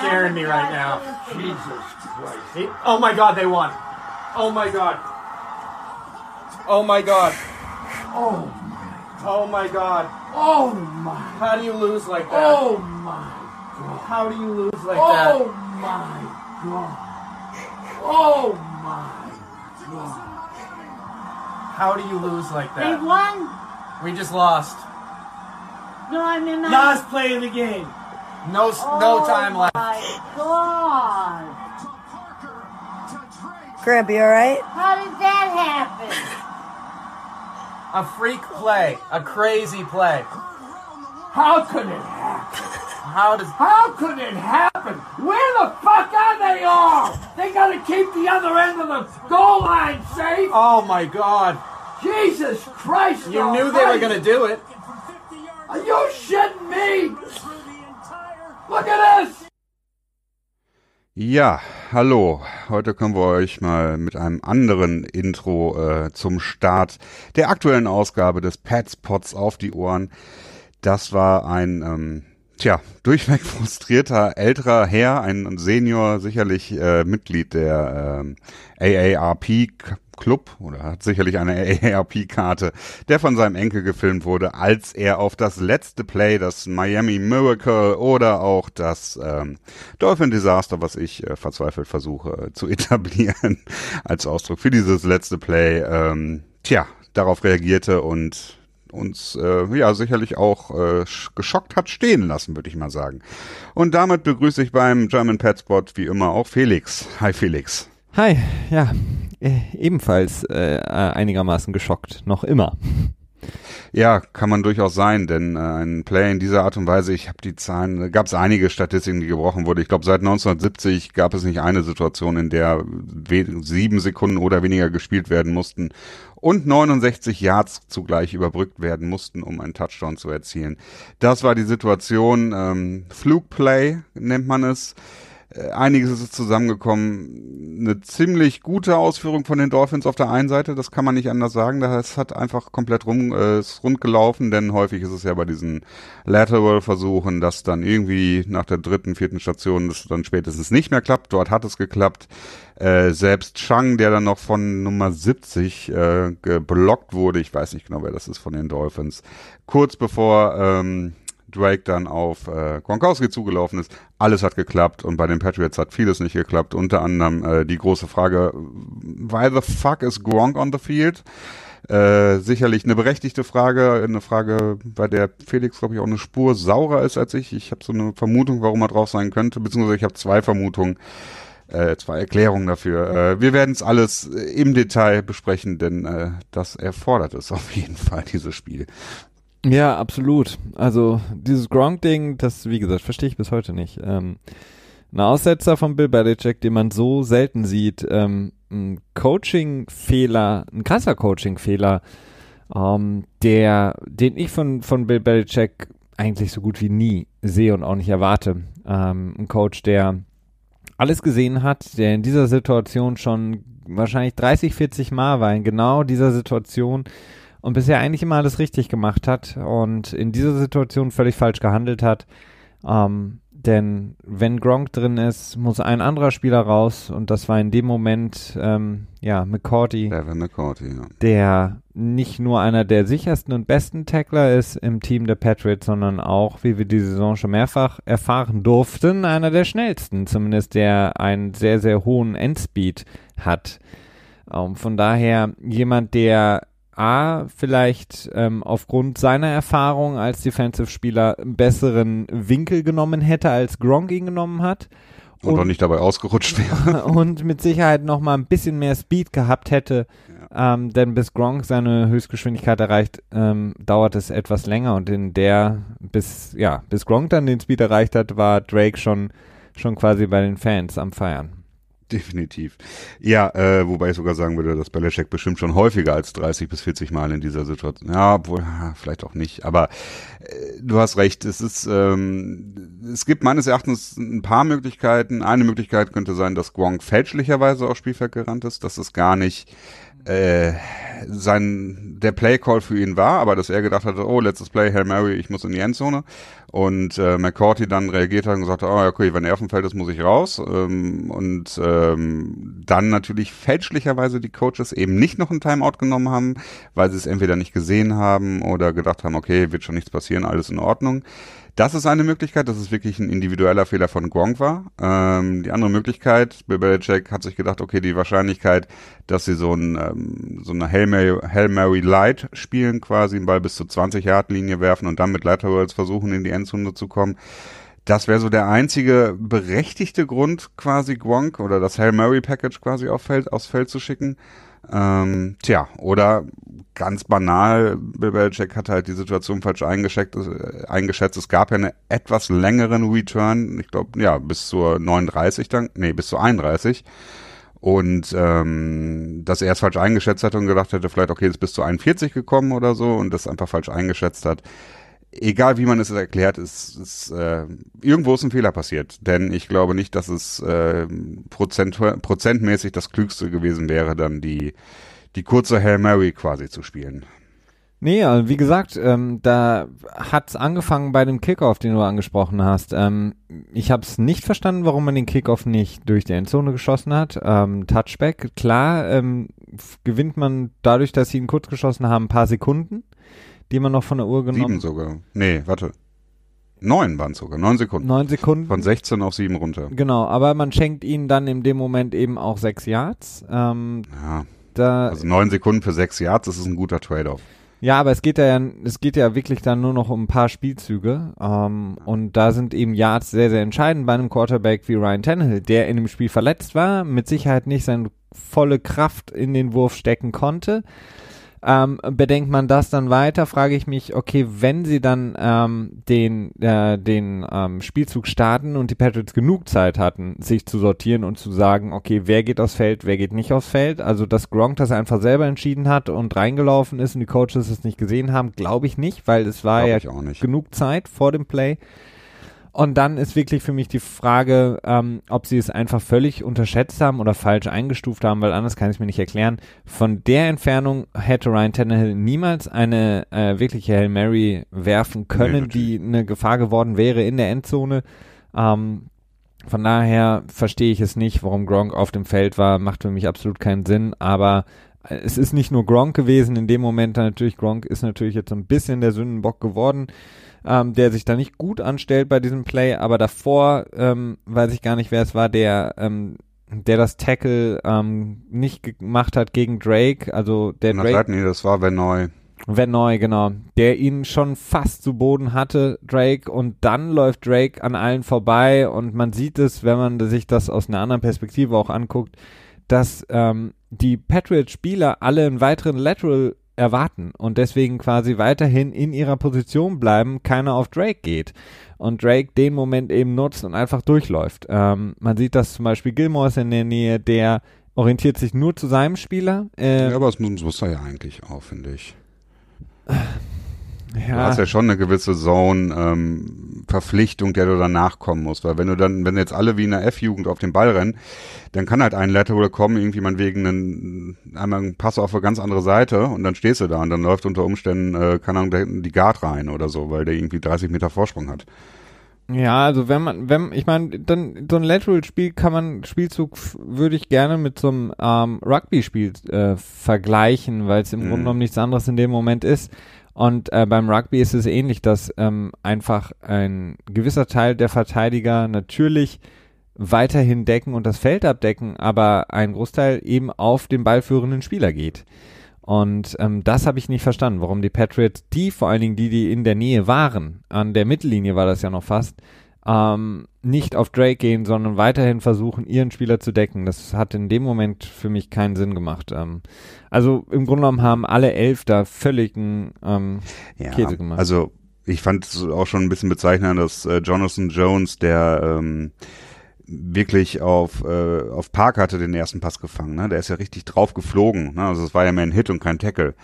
scaring me right now. Jesus Christ. He- oh my God, they won. Oh my God. Oh my God. Oh, Oh my God. oh my. How do you lose like that? Oh my God. How do you lose like Oh that? my God. Oh my God. How do you lose like that? They won. We just lost. No, I mean I. Last play of the game. No, s no oh time left. Oh my God! Grab, you alright? How did that happen? A freak play. A crazy play. How could it happen? How does How could it happen? Where the fuck are they all? They gotta keep the other end of the goal line safe. Oh my God! Jesus Christ! You knew they were gonna do it. Are you shitting me? Look at this. Ja, hallo. Heute kommen wir euch mal mit einem anderen Intro äh, zum Start der aktuellen Ausgabe des Pets Pots auf die Ohren. Das war ein, ähm, tja, durchweg frustrierter älterer Herr, ein Senior, sicherlich äh, Mitglied der ähm, AARP Club oder hat sicherlich eine AARP-Karte, der von seinem Enkel gefilmt wurde, als er auf das letzte Play, das Miami Miracle oder auch das ähm, Dolphin Disaster, was ich äh, verzweifelt versuche äh, zu etablieren, als Ausdruck für dieses letzte Play, ähm, tja, darauf reagierte und uns äh, ja sicherlich auch äh, sch- geschockt hat stehen lassen, würde ich mal sagen. Und damit begrüße ich beim German Pet Spot wie immer auch Felix. Hi Felix. Hi, ja, äh, ebenfalls äh, einigermaßen geschockt, noch immer. Ja, kann man durchaus sein, denn äh, ein Play in dieser Art und Weise, ich habe die Zahlen, gab es einige Statistiken, die gebrochen wurde. Ich glaube, seit 1970 gab es nicht eine Situation, in der sieben Sekunden oder weniger gespielt werden mussten und 69 Yards zugleich überbrückt werden mussten, um einen Touchdown zu erzielen. Das war die Situation. Ähm, Flugplay nennt man es. Äh, Einiges ist zusammengekommen. Eine ziemlich gute Ausführung von den Dolphins auf der einen Seite, das kann man nicht anders sagen. Das hat einfach komplett rum, äh, ist rund gelaufen, denn häufig ist es ja bei diesen Lateral-Versuchen, dass dann irgendwie nach der dritten, vierten Station das dann spätestens nicht mehr klappt. Dort hat es geklappt. Äh, selbst Chang, der dann noch von Nummer 70 äh, geblockt wurde, ich weiß nicht genau, wer das ist von den Dolphins, kurz bevor ähm, Drake dann auf äh, Gronkowski zugelaufen ist. Alles hat geklappt und bei den Patriots hat vieles nicht geklappt. Unter anderem äh, die große Frage, why the fuck is Gronk on the field? Äh, sicherlich eine berechtigte Frage, eine Frage, bei der Felix, glaube ich, auch eine Spur saurer ist als ich. Ich habe so eine Vermutung, warum er drauf sein könnte, beziehungsweise ich habe zwei Vermutungen, äh, zwei Erklärungen dafür. Äh, wir werden es alles im Detail besprechen, denn äh, das erfordert es auf jeden Fall, dieses Spiel. Ja, absolut. Also dieses Gronk-Ding, das, wie gesagt, verstehe ich bis heute nicht. Ähm, ein Aussetzer von Bill Belichick, den man so selten sieht, ähm, ein Coaching-Fehler, ein krasser Coaching-Fehler, ähm, der, den ich von, von Bill Belichick eigentlich so gut wie nie sehe und auch nicht erwarte. Ähm, ein Coach, der alles gesehen hat, der in dieser Situation schon wahrscheinlich 30, 40 Mal war, in genau dieser Situation und bisher eigentlich immer alles richtig gemacht hat und in dieser Situation völlig falsch gehandelt hat. Ähm, denn wenn Gronk drin ist, muss ein anderer Spieler raus und das war in dem Moment ähm, ja McCourty, Devin McCourty, ja. der nicht nur einer der sichersten und besten Tackler ist im Team der Patriots, sondern auch, wie wir die Saison schon mehrfach erfahren durften, einer der schnellsten, zumindest der einen sehr, sehr hohen Endspeed hat. Ähm, von daher jemand, der A, vielleicht ähm, aufgrund seiner Erfahrung als Defensive-Spieler einen besseren Winkel genommen hätte, als Gronk ihn genommen hat. Und, Und- auch nicht dabei ausgerutscht wäre. und mit Sicherheit noch mal ein bisschen mehr Speed gehabt hätte. Ähm, denn bis Gronk seine Höchstgeschwindigkeit erreicht, ähm, dauert es etwas länger und in der, bis, ja, bis Gronk dann den Speed erreicht hat, war Drake schon, schon quasi bei den Fans am Feiern. Definitiv. Ja, äh, wobei ich sogar sagen würde, dass Belichick bestimmt schon häufiger als 30 bis 40 Mal in dieser Situation. Ja, obwohl, vielleicht auch nicht. Aber äh, du hast recht. Es ist, ähm, es gibt meines Erachtens ein paar Möglichkeiten. Eine Möglichkeit könnte sein, dass Gronk fälschlicherweise aufs Spielfeld gerannt ist, dass es gar nicht äh, sein der Playcall für ihn war, aber dass er gedacht hatte, oh, letztes Play, Hail Mary, ich muss in die Endzone. und äh, McCourty dann reagiert hat und gesagt hat, oh, okay, wenn er auf dem Feld ist, muss ich raus. Ähm, und ähm, dann natürlich fälschlicherweise die Coaches eben nicht noch ein Timeout genommen haben, weil sie es entweder nicht gesehen haben oder gedacht haben, okay, wird schon nichts passieren, alles in Ordnung. Das ist eine Möglichkeit, dass es wirklich ein individueller Fehler von Gronk war. Ähm, die andere Möglichkeit, Bill Belichick hat sich gedacht, okay, die Wahrscheinlichkeit, dass sie so, ein, ähm, so eine Hail Mary, Hail Mary Light spielen, quasi einen Ball bis zur 20-Yard-Linie werfen und dann mit Laterals versuchen, in die Endzone zu kommen. Das wäre so der einzige berechtigte Grund, quasi Gronk oder das Hail Mary Package quasi auf Feld, aufs Feld zu schicken. Ähm, tja, oder ganz banal, Bill Belichick hat halt die Situation falsch eingeschätzt, äh, eingeschätzt. Es gab ja einen etwas längeren Return, ich glaube, ja, bis zur 39 dann, nee, bis zur 31. Und ähm, dass er es falsch eingeschätzt hat und gedacht hätte, vielleicht, okay, ist bis zu 41 gekommen oder so und das einfach falsch eingeschätzt hat egal wie man es erklärt, ist, ist äh, irgendwo ist ein Fehler passiert. Denn ich glaube nicht, dass es äh, Prozent, prozentmäßig das Klügste gewesen wäre, dann die, die kurze Hail Mary quasi zu spielen. Nee, also wie gesagt, ähm, da hat's angefangen bei dem Kickoff, den du angesprochen hast. Ähm, ich habe es nicht verstanden, warum man den Kickoff nicht durch die Endzone geschossen hat. Ähm, Touchback, klar, ähm, gewinnt man dadurch, dass sie ihn kurz geschossen haben, ein paar Sekunden die man noch von der Uhr genommen Sieben sogar. Nee, warte. Neun waren sogar, neun Sekunden. Neun Sekunden. Von 16 auf sieben runter. Genau, aber man schenkt ihnen dann in dem Moment eben auch sechs Yards. Ähm, Ja, da, also neun Sekunden für sechs Yards, das ist ein guter Trade-off. ja, aber es geht ja, es geht ja wirklich dann nur noch um ein paar Spielzüge. Ähm, und da sind eben Yards sehr, sehr entscheidend bei einem Quarterback wie Ryan Tannehill, der in dem Spiel verletzt war, mit Sicherheit nicht seine volle Kraft in den Wurf stecken konnte. Ähm, bedenkt man das dann weiter, frage ich mich, okay, wenn sie dann ähm, den, äh, den ähm, Spielzug starten und die Patriots genug Zeit hatten, sich zu sortieren und zu sagen, okay, wer geht aufs Feld, wer geht nicht aufs Feld, also dass Gronk das einfach selber entschieden hat und reingelaufen ist und die Coaches es nicht gesehen haben, glaube ich nicht, weil es war ja genug Zeit vor dem Play. Und dann ist wirklich für mich die Frage, ähm, ob sie es einfach völlig unterschätzt haben oder falsch eingestuft haben, weil anders kann ich es mir nicht erklären. Von der Entfernung hätte Ryan Tannehill niemals eine äh, wirkliche Hail Mary werfen können, natürlich. die eine Gefahr geworden wäre in der Endzone. Ähm, von daher verstehe ich es nicht, warum Gronk auf dem Feld war, macht für mich absolut keinen Sinn, aber äh, es ist nicht nur Gronk gewesen, in dem Moment natürlich, Gronk ist natürlich jetzt so ein bisschen der Sündenbock geworden, ähm, der sich da nicht gut anstellt bei diesem Play, aber davor ähm, weiß ich gar nicht, wer es war, der ähm, der das Tackle ähm, nicht gemacht hat gegen Drake, also der Na, Drake nee, das war wenn neu. Van Neu, genau. Der ihn schon fast zu Boden hatte, Drake, und dann läuft Drake an allen vorbei und man sieht es, wenn man sich das aus einer anderen Perspektive auch anguckt, dass ähm, die Patriot-Spieler alle einen weiteren Lateral erwarten und deswegen quasi weiterhin in ihrer Position bleiben, keiner auf Drake geht und Drake den Moment eben nutzt und einfach durchläuft. Ähm, man sieht das zum Beispiel Gilmore ist in der Nähe, der orientiert sich nur zu seinem Spieler. Äh, Ja, aber muss, muss er ja eigentlich auch, finde ich. Du ja. hast ja schon eine gewisse Zone-Verpflichtung, der du dann nachkommen musst. Weil wenn du dann, wenn jetzt alle wie in der F-Jugend auf den Ball rennen, dann kann halt ein Lateral kommen, irgendwie man wegen einen, einmal einen Pass auf eine ganz andere Seite und dann stehst du da und dann läuft unter Umständen, äh, keine Ahnung, da hinten die Guard rein oder so, weil der irgendwie 30 Meter Vorsprung hat. Ja, also wenn man, wenn, ich meine, dann so ein Lateral-Spiel kann man, Spielzug würde ich gerne mit so einem ähm, Rugby-Spiel äh, vergleichen, weil es im Mhm. Grunde genommen nichts anderes in dem Moment ist. Und äh, beim Rugby ist es ähnlich, dass ähm, einfach ein gewisser Teil der Verteidiger natürlich weiterhin decken und das Feld abdecken, aber ein Großteil eben auf den ballführenden Spieler geht. Und ähm, das habe ich nicht verstanden, warum die Patriots, die vor allen Dingen die, die in der Nähe waren, an der Mittellinie war das ja noch fast, ähm, nicht auf Drake gehen, sondern weiterhin versuchen, ihren Spieler zu decken. Das hat in dem Moment für mich keinen Sinn gemacht. Ähm, also im Grunde genommen haben alle elf da völligen ähm, Ja, Käse gemacht. also ich fand es auch schon ein bisschen bezeichnend, dass äh, Jonathan Jones, der ähm, wirklich auf, äh, auf Park hatte den ersten Pass gefangen, ne? Der ist ja richtig drauf geflogen, ne? Also es war ja mehr ein Hit und kein Tackle.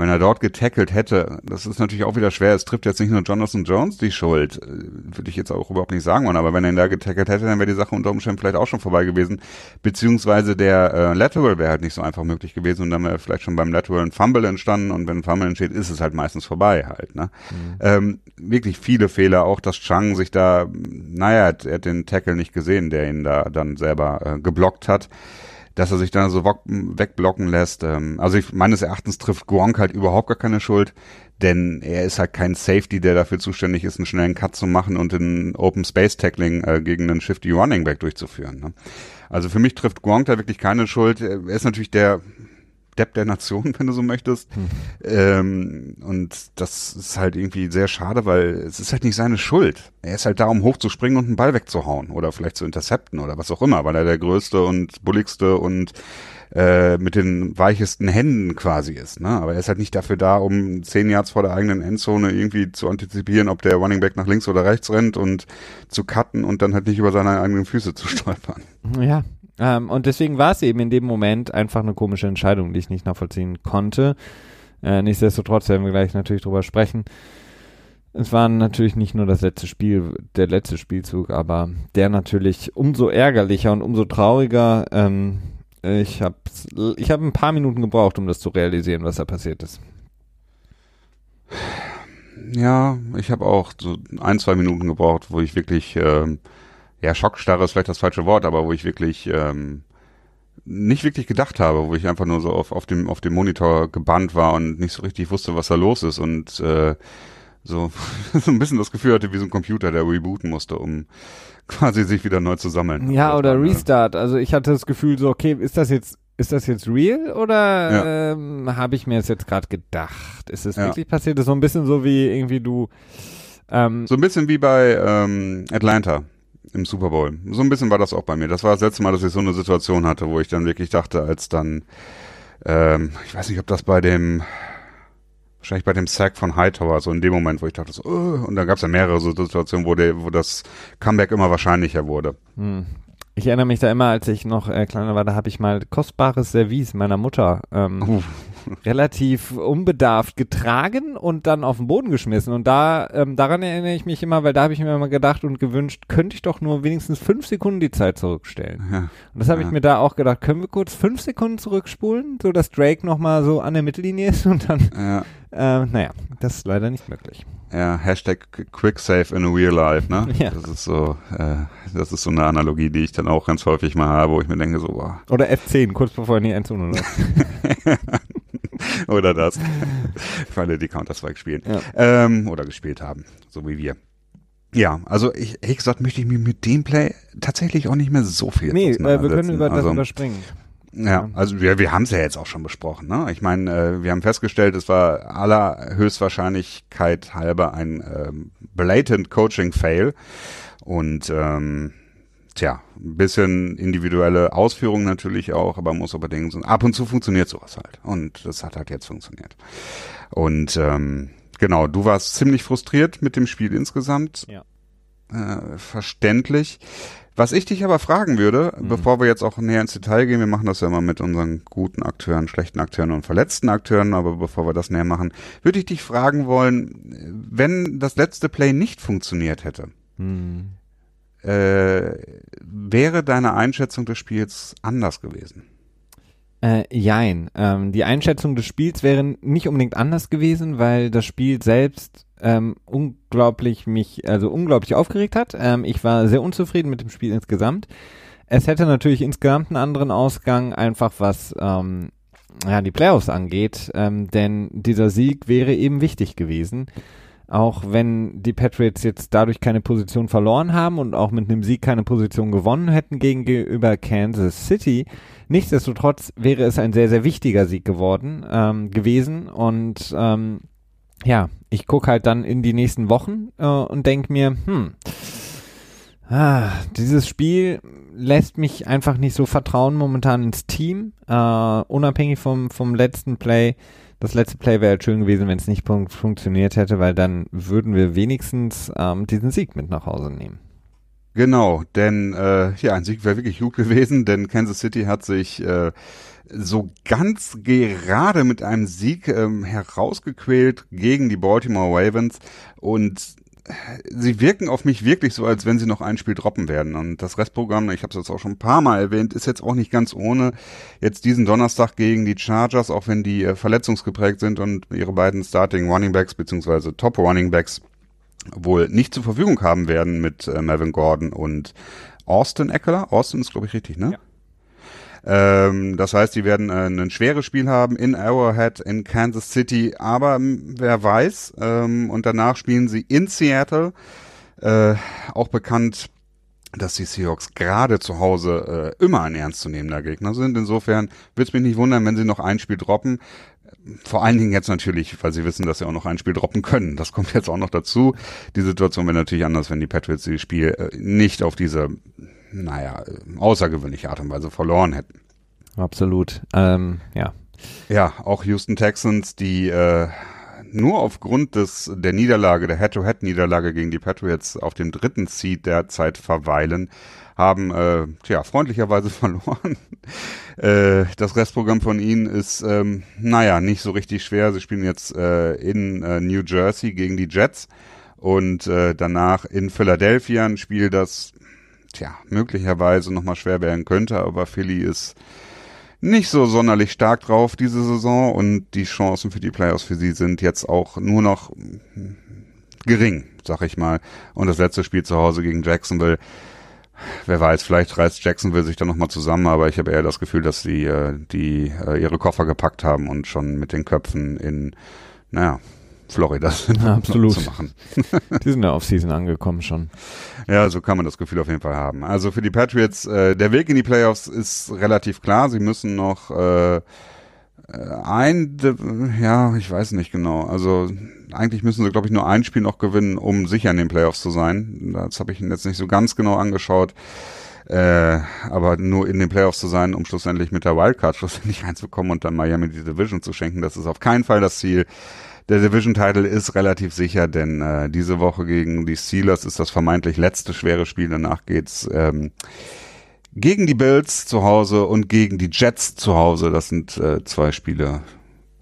Wenn er dort getackelt hätte, das ist natürlich auch wieder schwer, es trifft jetzt nicht nur Jonathan Jones die Schuld, äh, würde ich jetzt auch überhaupt nicht sagen wollen, aber wenn er ihn da getackelt hätte, dann wäre die Sache unter Umständen vielleicht auch schon vorbei gewesen, beziehungsweise der äh, Lateral wäre halt nicht so einfach möglich gewesen und dann wäre vielleicht schon beim Lateral ein Fumble entstanden und wenn ein Fumble entsteht, ist es halt meistens vorbei halt, ne? Mhm. Ähm, wirklich viele Fehler, auch dass Chang sich da, naja, er hat, er hat den Tackle nicht gesehen, der ihn da dann selber äh, geblockt hat dass er sich dann so wegblocken lässt. Ähm, also ich, meines Erachtens trifft Gronk halt überhaupt gar keine Schuld, denn er ist halt kein Safety, der dafür zuständig ist, einen schnellen Cut zu machen und einen Open Space Tackling äh, gegen einen Shifty Running Back durchzuführen. Ne? Also für mich trifft Gronk da wirklich keine Schuld. Er ist natürlich der Depp der Nation, wenn du so möchtest. Hm. Ähm, und das ist halt irgendwie sehr schade, weil es ist halt nicht seine Schuld. Er ist halt da, um hochzuspringen und einen Ball wegzuhauen oder vielleicht zu intercepten oder was auch immer, weil er der größte und bulligste und äh, mit den weichesten Händen quasi ist. Ne? Aber er ist halt nicht dafür da, um zehn Yards vor der eigenen Endzone irgendwie zu antizipieren, ob der Running Back nach links oder rechts rennt und zu cutten und dann halt nicht über seine eigenen Füße zu stolpern. Ja, ähm, und deswegen war es eben in dem Moment einfach eine komische Entscheidung, die ich nicht nachvollziehen konnte. Äh, nichtsdestotrotz werden wir gleich natürlich drüber sprechen. Es war natürlich nicht nur das letzte Spiel, der letzte Spielzug, aber der natürlich umso ärgerlicher und umso trauriger. Ähm, ich habe ich hab ein paar Minuten gebraucht, um das zu realisieren, was da passiert ist. Ja, ich habe auch so ein, zwei Minuten gebraucht, wo ich wirklich ähm, ja, Schockstarre ist vielleicht das falsche Wort, aber wo ich wirklich ähm, nicht wirklich gedacht habe, wo ich einfach nur so auf, auf dem auf dem Monitor gebannt war und nicht so richtig wusste, was da los ist und äh, so, so ein bisschen das Gefühl hatte, wie so ein Computer, der rebooten musste, um quasi sich wieder neu zu sammeln. Ja, oder war, Restart. Also ich hatte das Gefühl so, okay, ist das jetzt ist das jetzt real oder ja. ähm, habe ich mir das jetzt gerade gedacht? Ist es ja. wirklich passiert? Das ist so ein bisschen so wie irgendwie du ähm, so ein bisschen wie bei ähm, Atlanta im Super Bowl. So ein bisschen war das auch bei mir. Das war das letzte Mal, dass ich so eine Situation hatte, wo ich dann wirklich dachte, als dann, ähm, ich weiß nicht, ob das bei dem, wahrscheinlich bei dem Sack von Hightower, so in dem Moment, wo ich dachte, so, uh, und dann gab es ja mehrere so Situationen, wo, der, wo das Comeback immer wahrscheinlicher wurde. Hm. Ich erinnere mich da immer, als ich noch äh, kleiner war, da habe ich mal kostbares Service meiner Mutter ähm, uh. relativ unbedarft getragen und dann auf den Boden geschmissen. Und da ähm, daran erinnere ich mich immer, weil da habe ich mir immer gedacht und gewünscht, könnte ich doch nur wenigstens fünf Sekunden die Zeit zurückstellen. Ja. Und das habe ja. ich mir da auch gedacht, können wir kurz fünf Sekunden zurückspulen, so dass Drake nochmal so an der Mittellinie ist und dann ja. äh, naja, das ist leider nicht möglich. Ja, Hashtag QuickSave in real life, ne? Ja. Das ist so, äh, das ist so eine Analogie, die ich dann auch ganz häufig mal habe, wo ich mir denke, so, boah. Oder F10, kurz bevor in die Endzone läuft. oder das. Für alle, die Counter-Strike spielen. Ja. Ähm, oder gespielt haben, so wie wir. Ja, also ich, ehrlich gesagt möchte ich mir mit dem Play tatsächlich auch nicht mehr so viel Nee, äh, wir können über das also, überspringen. Ja, also wir, wir haben es ja jetzt auch schon besprochen. Ne? Ich meine, äh, wir haben festgestellt, es war aller Höchstwahrscheinlichkeit halber ein äh, blatant Coaching-Fail. Und ähm, tja, ein bisschen individuelle Ausführung natürlich auch, aber muss aber denken, ab und zu funktioniert sowas halt. Und das hat halt jetzt funktioniert. Und ähm, genau, du warst ziemlich frustriert mit dem Spiel insgesamt. Ja. Äh, verständlich. Was ich dich aber fragen würde, mhm. bevor wir jetzt auch näher ins Detail gehen, wir machen das ja immer mit unseren guten Akteuren, schlechten Akteuren und verletzten Akteuren, aber bevor wir das näher machen, würde ich dich fragen wollen, wenn das letzte Play nicht funktioniert hätte, mhm. äh, wäre deine Einschätzung des Spiels anders gewesen? Äh, jein. Ähm, die Einschätzung des Spiels wäre nicht unbedingt anders gewesen, weil das Spiel selbst ähm, unglaublich mich, also unglaublich aufgeregt hat. Ähm, ich war sehr unzufrieden mit dem Spiel insgesamt. Es hätte natürlich insgesamt einen anderen Ausgang, einfach was ähm, ja, die Playoffs angeht, ähm, denn dieser Sieg wäre eben wichtig gewesen. Auch wenn die Patriots jetzt dadurch keine Position verloren haben und auch mit einem Sieg keine Position gewonnen hätten gegenüber Kansas City, nichtsdestotrotz wäre es ein sehr, sehr wichtiger Sieg geworden, ähm, gewesen und ähm, ja, ich gucke halt dann in die nächsten Wochen äh, und denke mir, hm, ah, dieses Spiel lässt mich einfach nicht so vertrauen momentan ins Team, äh, unabhängig vom, vom letzten Play. Das letzte Play wäre halt schön gewesen, wenn es nicht fun funktioniert hätte, weil dann würden wir wenigstens ähm, diesen Sieg mit nach Hause nehmen. Genau, denn äh, ja, ein Sieg wäre wirklich gut gewesen, denn Kansas City hat sich äh, so ganz gerade mit einem Sieg ähm, herausgequält gegen die Baltimore Ravens und sie wirken auf mich wirklich so, als wenn sie noch ein Spiel droppen werden. Und das Restprogramm, ich habe es jetzt auch schon ein paar Mal erwähnt, ist jetzt auch nicht ganz ohne. Jetzt diesen Donnerstag gegen die Chargers, auch wenn die äh, verletzungsgeprägt sind und ihre beiden Starting Running Backs beziehungsweise Top Running Backs wohl nicht zur Verfügung haben werden mit äh, Melvin Gordon und Austin Eckler. Austin ist, glaube ich, richtig, ne? Ja. Ähm, das heißt, die werden äh, ein schweres Spiel haben in Arrowhead, in Kansas City, aber wer weiß. Ähm, und danach spielen sie in Seattle, äh, auch bekannt dass die Seahawks gerade zu Hause äh, immer ein ernstzunehmender Gegner sind. Insofern würde es mich nicht wundern, wenn sie noch ein Spiel droppen. Vor allen Dingen jetzt natürlich, weil sie wissen, dass sie auch noch ein Spiel droppen können. Das kommt jetzt auch noch dazu. Die Situation wäre natürlich anders, wenn die Patriots das Spiel äh, nicht auf diese naja, außergewöhnliche Art und Weise verloren hätten. Absolut. Ähm, ja. Ja, auch Houston Texans, die äh, nur aufgrund des der Niederlage, der Head-to-Head-Niederlage gegen die Patriots auf dem dritten Seed derzeit verweilen, haben äh, tja, freundlicherweise verloren. äh, das Restprogramm von ihnen ist, ähm, naja, nicht so richtig schwer. Sie spielen jetzt äh, in äh, New Jersey gegen die Jets und äh, danach in Philadelphia ein Spiel, das tja, möglicherweise nochmal schwer werden könnte, aber Philly ist nicht so sonderlich stark drauf diese Saison und die Chancen für die Playoffs für sie sind jetzt auch nur noch gering, sag ich mal. Und das letzte Spiel zu Hause gegen Jacksonville, wer weiß, vielleicht reißt Jacksonville sich dann nochmal zusammen, aber ich habe eher das Gefühl, dass sie äh, die äh, ihre Koffer gepackt haben und schon mit den Köpfen in, naja, Florida sind, ja, absolut. zu machen. Die sind ja auf Season angekommen schon. Ja, so kann man das Gefühl auf jeden Fall haben. Also für die Patriots, äh, der Weg in die Playoffs ist relativ klar. Sie müssen noch äh, äh ein, ja, ich weiß nicht genau. Also eigentlich müssen sie, glaube ich, nur ein Spiel noch gewinnen, um sicher in den Playoffs zu sein. Das habe ich jetzt nicht so ganz genau angeschaut. Äh, aber nur in den Playoffs zu sein, um schlussendlich mit der Wildcard schlussendlich reinzukommen und dann Miami die Division zu schenken, das ist auf keinen Fall das Ziel. Der Division-Title ist relativ sicher, denn äh, diese Woche gegen die Steelers ist das vermeintlich letzte schwere Spiel. Danach geht's ähm, gegen die Bills zu Hause und gegen die Jets zu Hause. Das sind äh, zwei Spiele,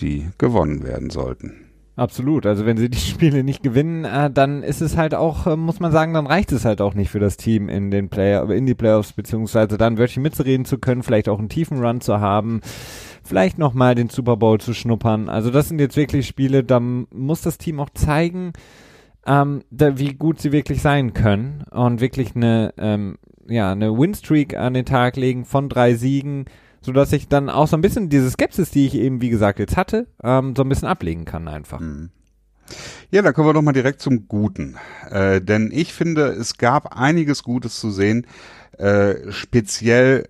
die gewonnen werden sollten. Absolut. Also wenn sie die Spiele nicht gewinnen, äh, dann ist es halt auch, äh, muss man sagen, dann reicht es halt auch nicht für das Team in den Player, in die Playoffs beziehungsweise dann wirklich mitzureden zu können, vielleicht auch einen tiefen Run zu haben vielleicht nochmal den Super Bowl zu schnuppern. Also das sind jetzt wirklich Spiele, da muss das Team auch zeigen, ähm, da, wie gut sie wirklich sein können und wirklich eine, ähm, ja, eine Winstreak an den Tag legen von drei Siegen, sodass ich dann auch so ein bisschen diese Skepsis, die ich eben, wie gesagt, jetzt hatte, ähm, so ein bisschen ablegen kann einfach. Mhm. Ja, dann kommen wir doch mal direkt zum Guten. Äh, denn ich finde, es gab einiges Gutes zu sehen, äh, speziell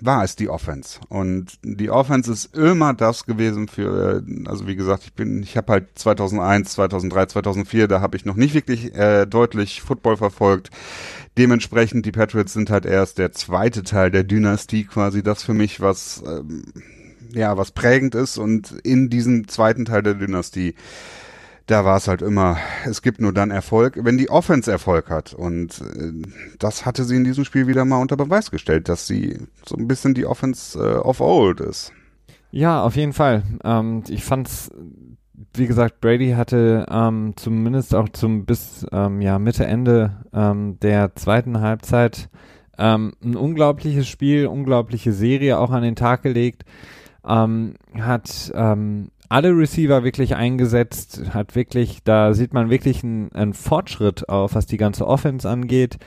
war es die Offense. Und die Offense ist immer das gewesen für, also wie gesagt, ich bin, ich habe halt 2001, 2003, 2004, da habe ich noch nicht wirklich äh, deutlich Football verfolgt. Dementsprechend, die Patriots sind halt erst der zweite Teil der Dynastie quasi das für mich, was, ähm, ja, was prägend ist. Und in diesem zweiten Teil der Dynastie da war es halt immer, es gibt nur dann Erfolg, wenn die Offense Erfolg hat. Und äh, das hatte sie in diesem Spiel wieder mal unter Beweis gestellt, dass sie so ein bisschen die Offense äh, of old ist. Ja, auf jeden Fall. Ähm, ich fand's, wie gesagt, Brady hatte ähm, zumindest auch zum bis ähm, ja Mitte Ende ähm, der zweiten Halbzeit ähm, ein unglaubliches Spiel, unglaubliche Serie auch an den Tag gelegt. Ähm, hat alle Receiver wirklich eingesetzt, hat wirklich, da sieht man wirklich einen, einen Fortschritt auf, was die ganze Offense angeht.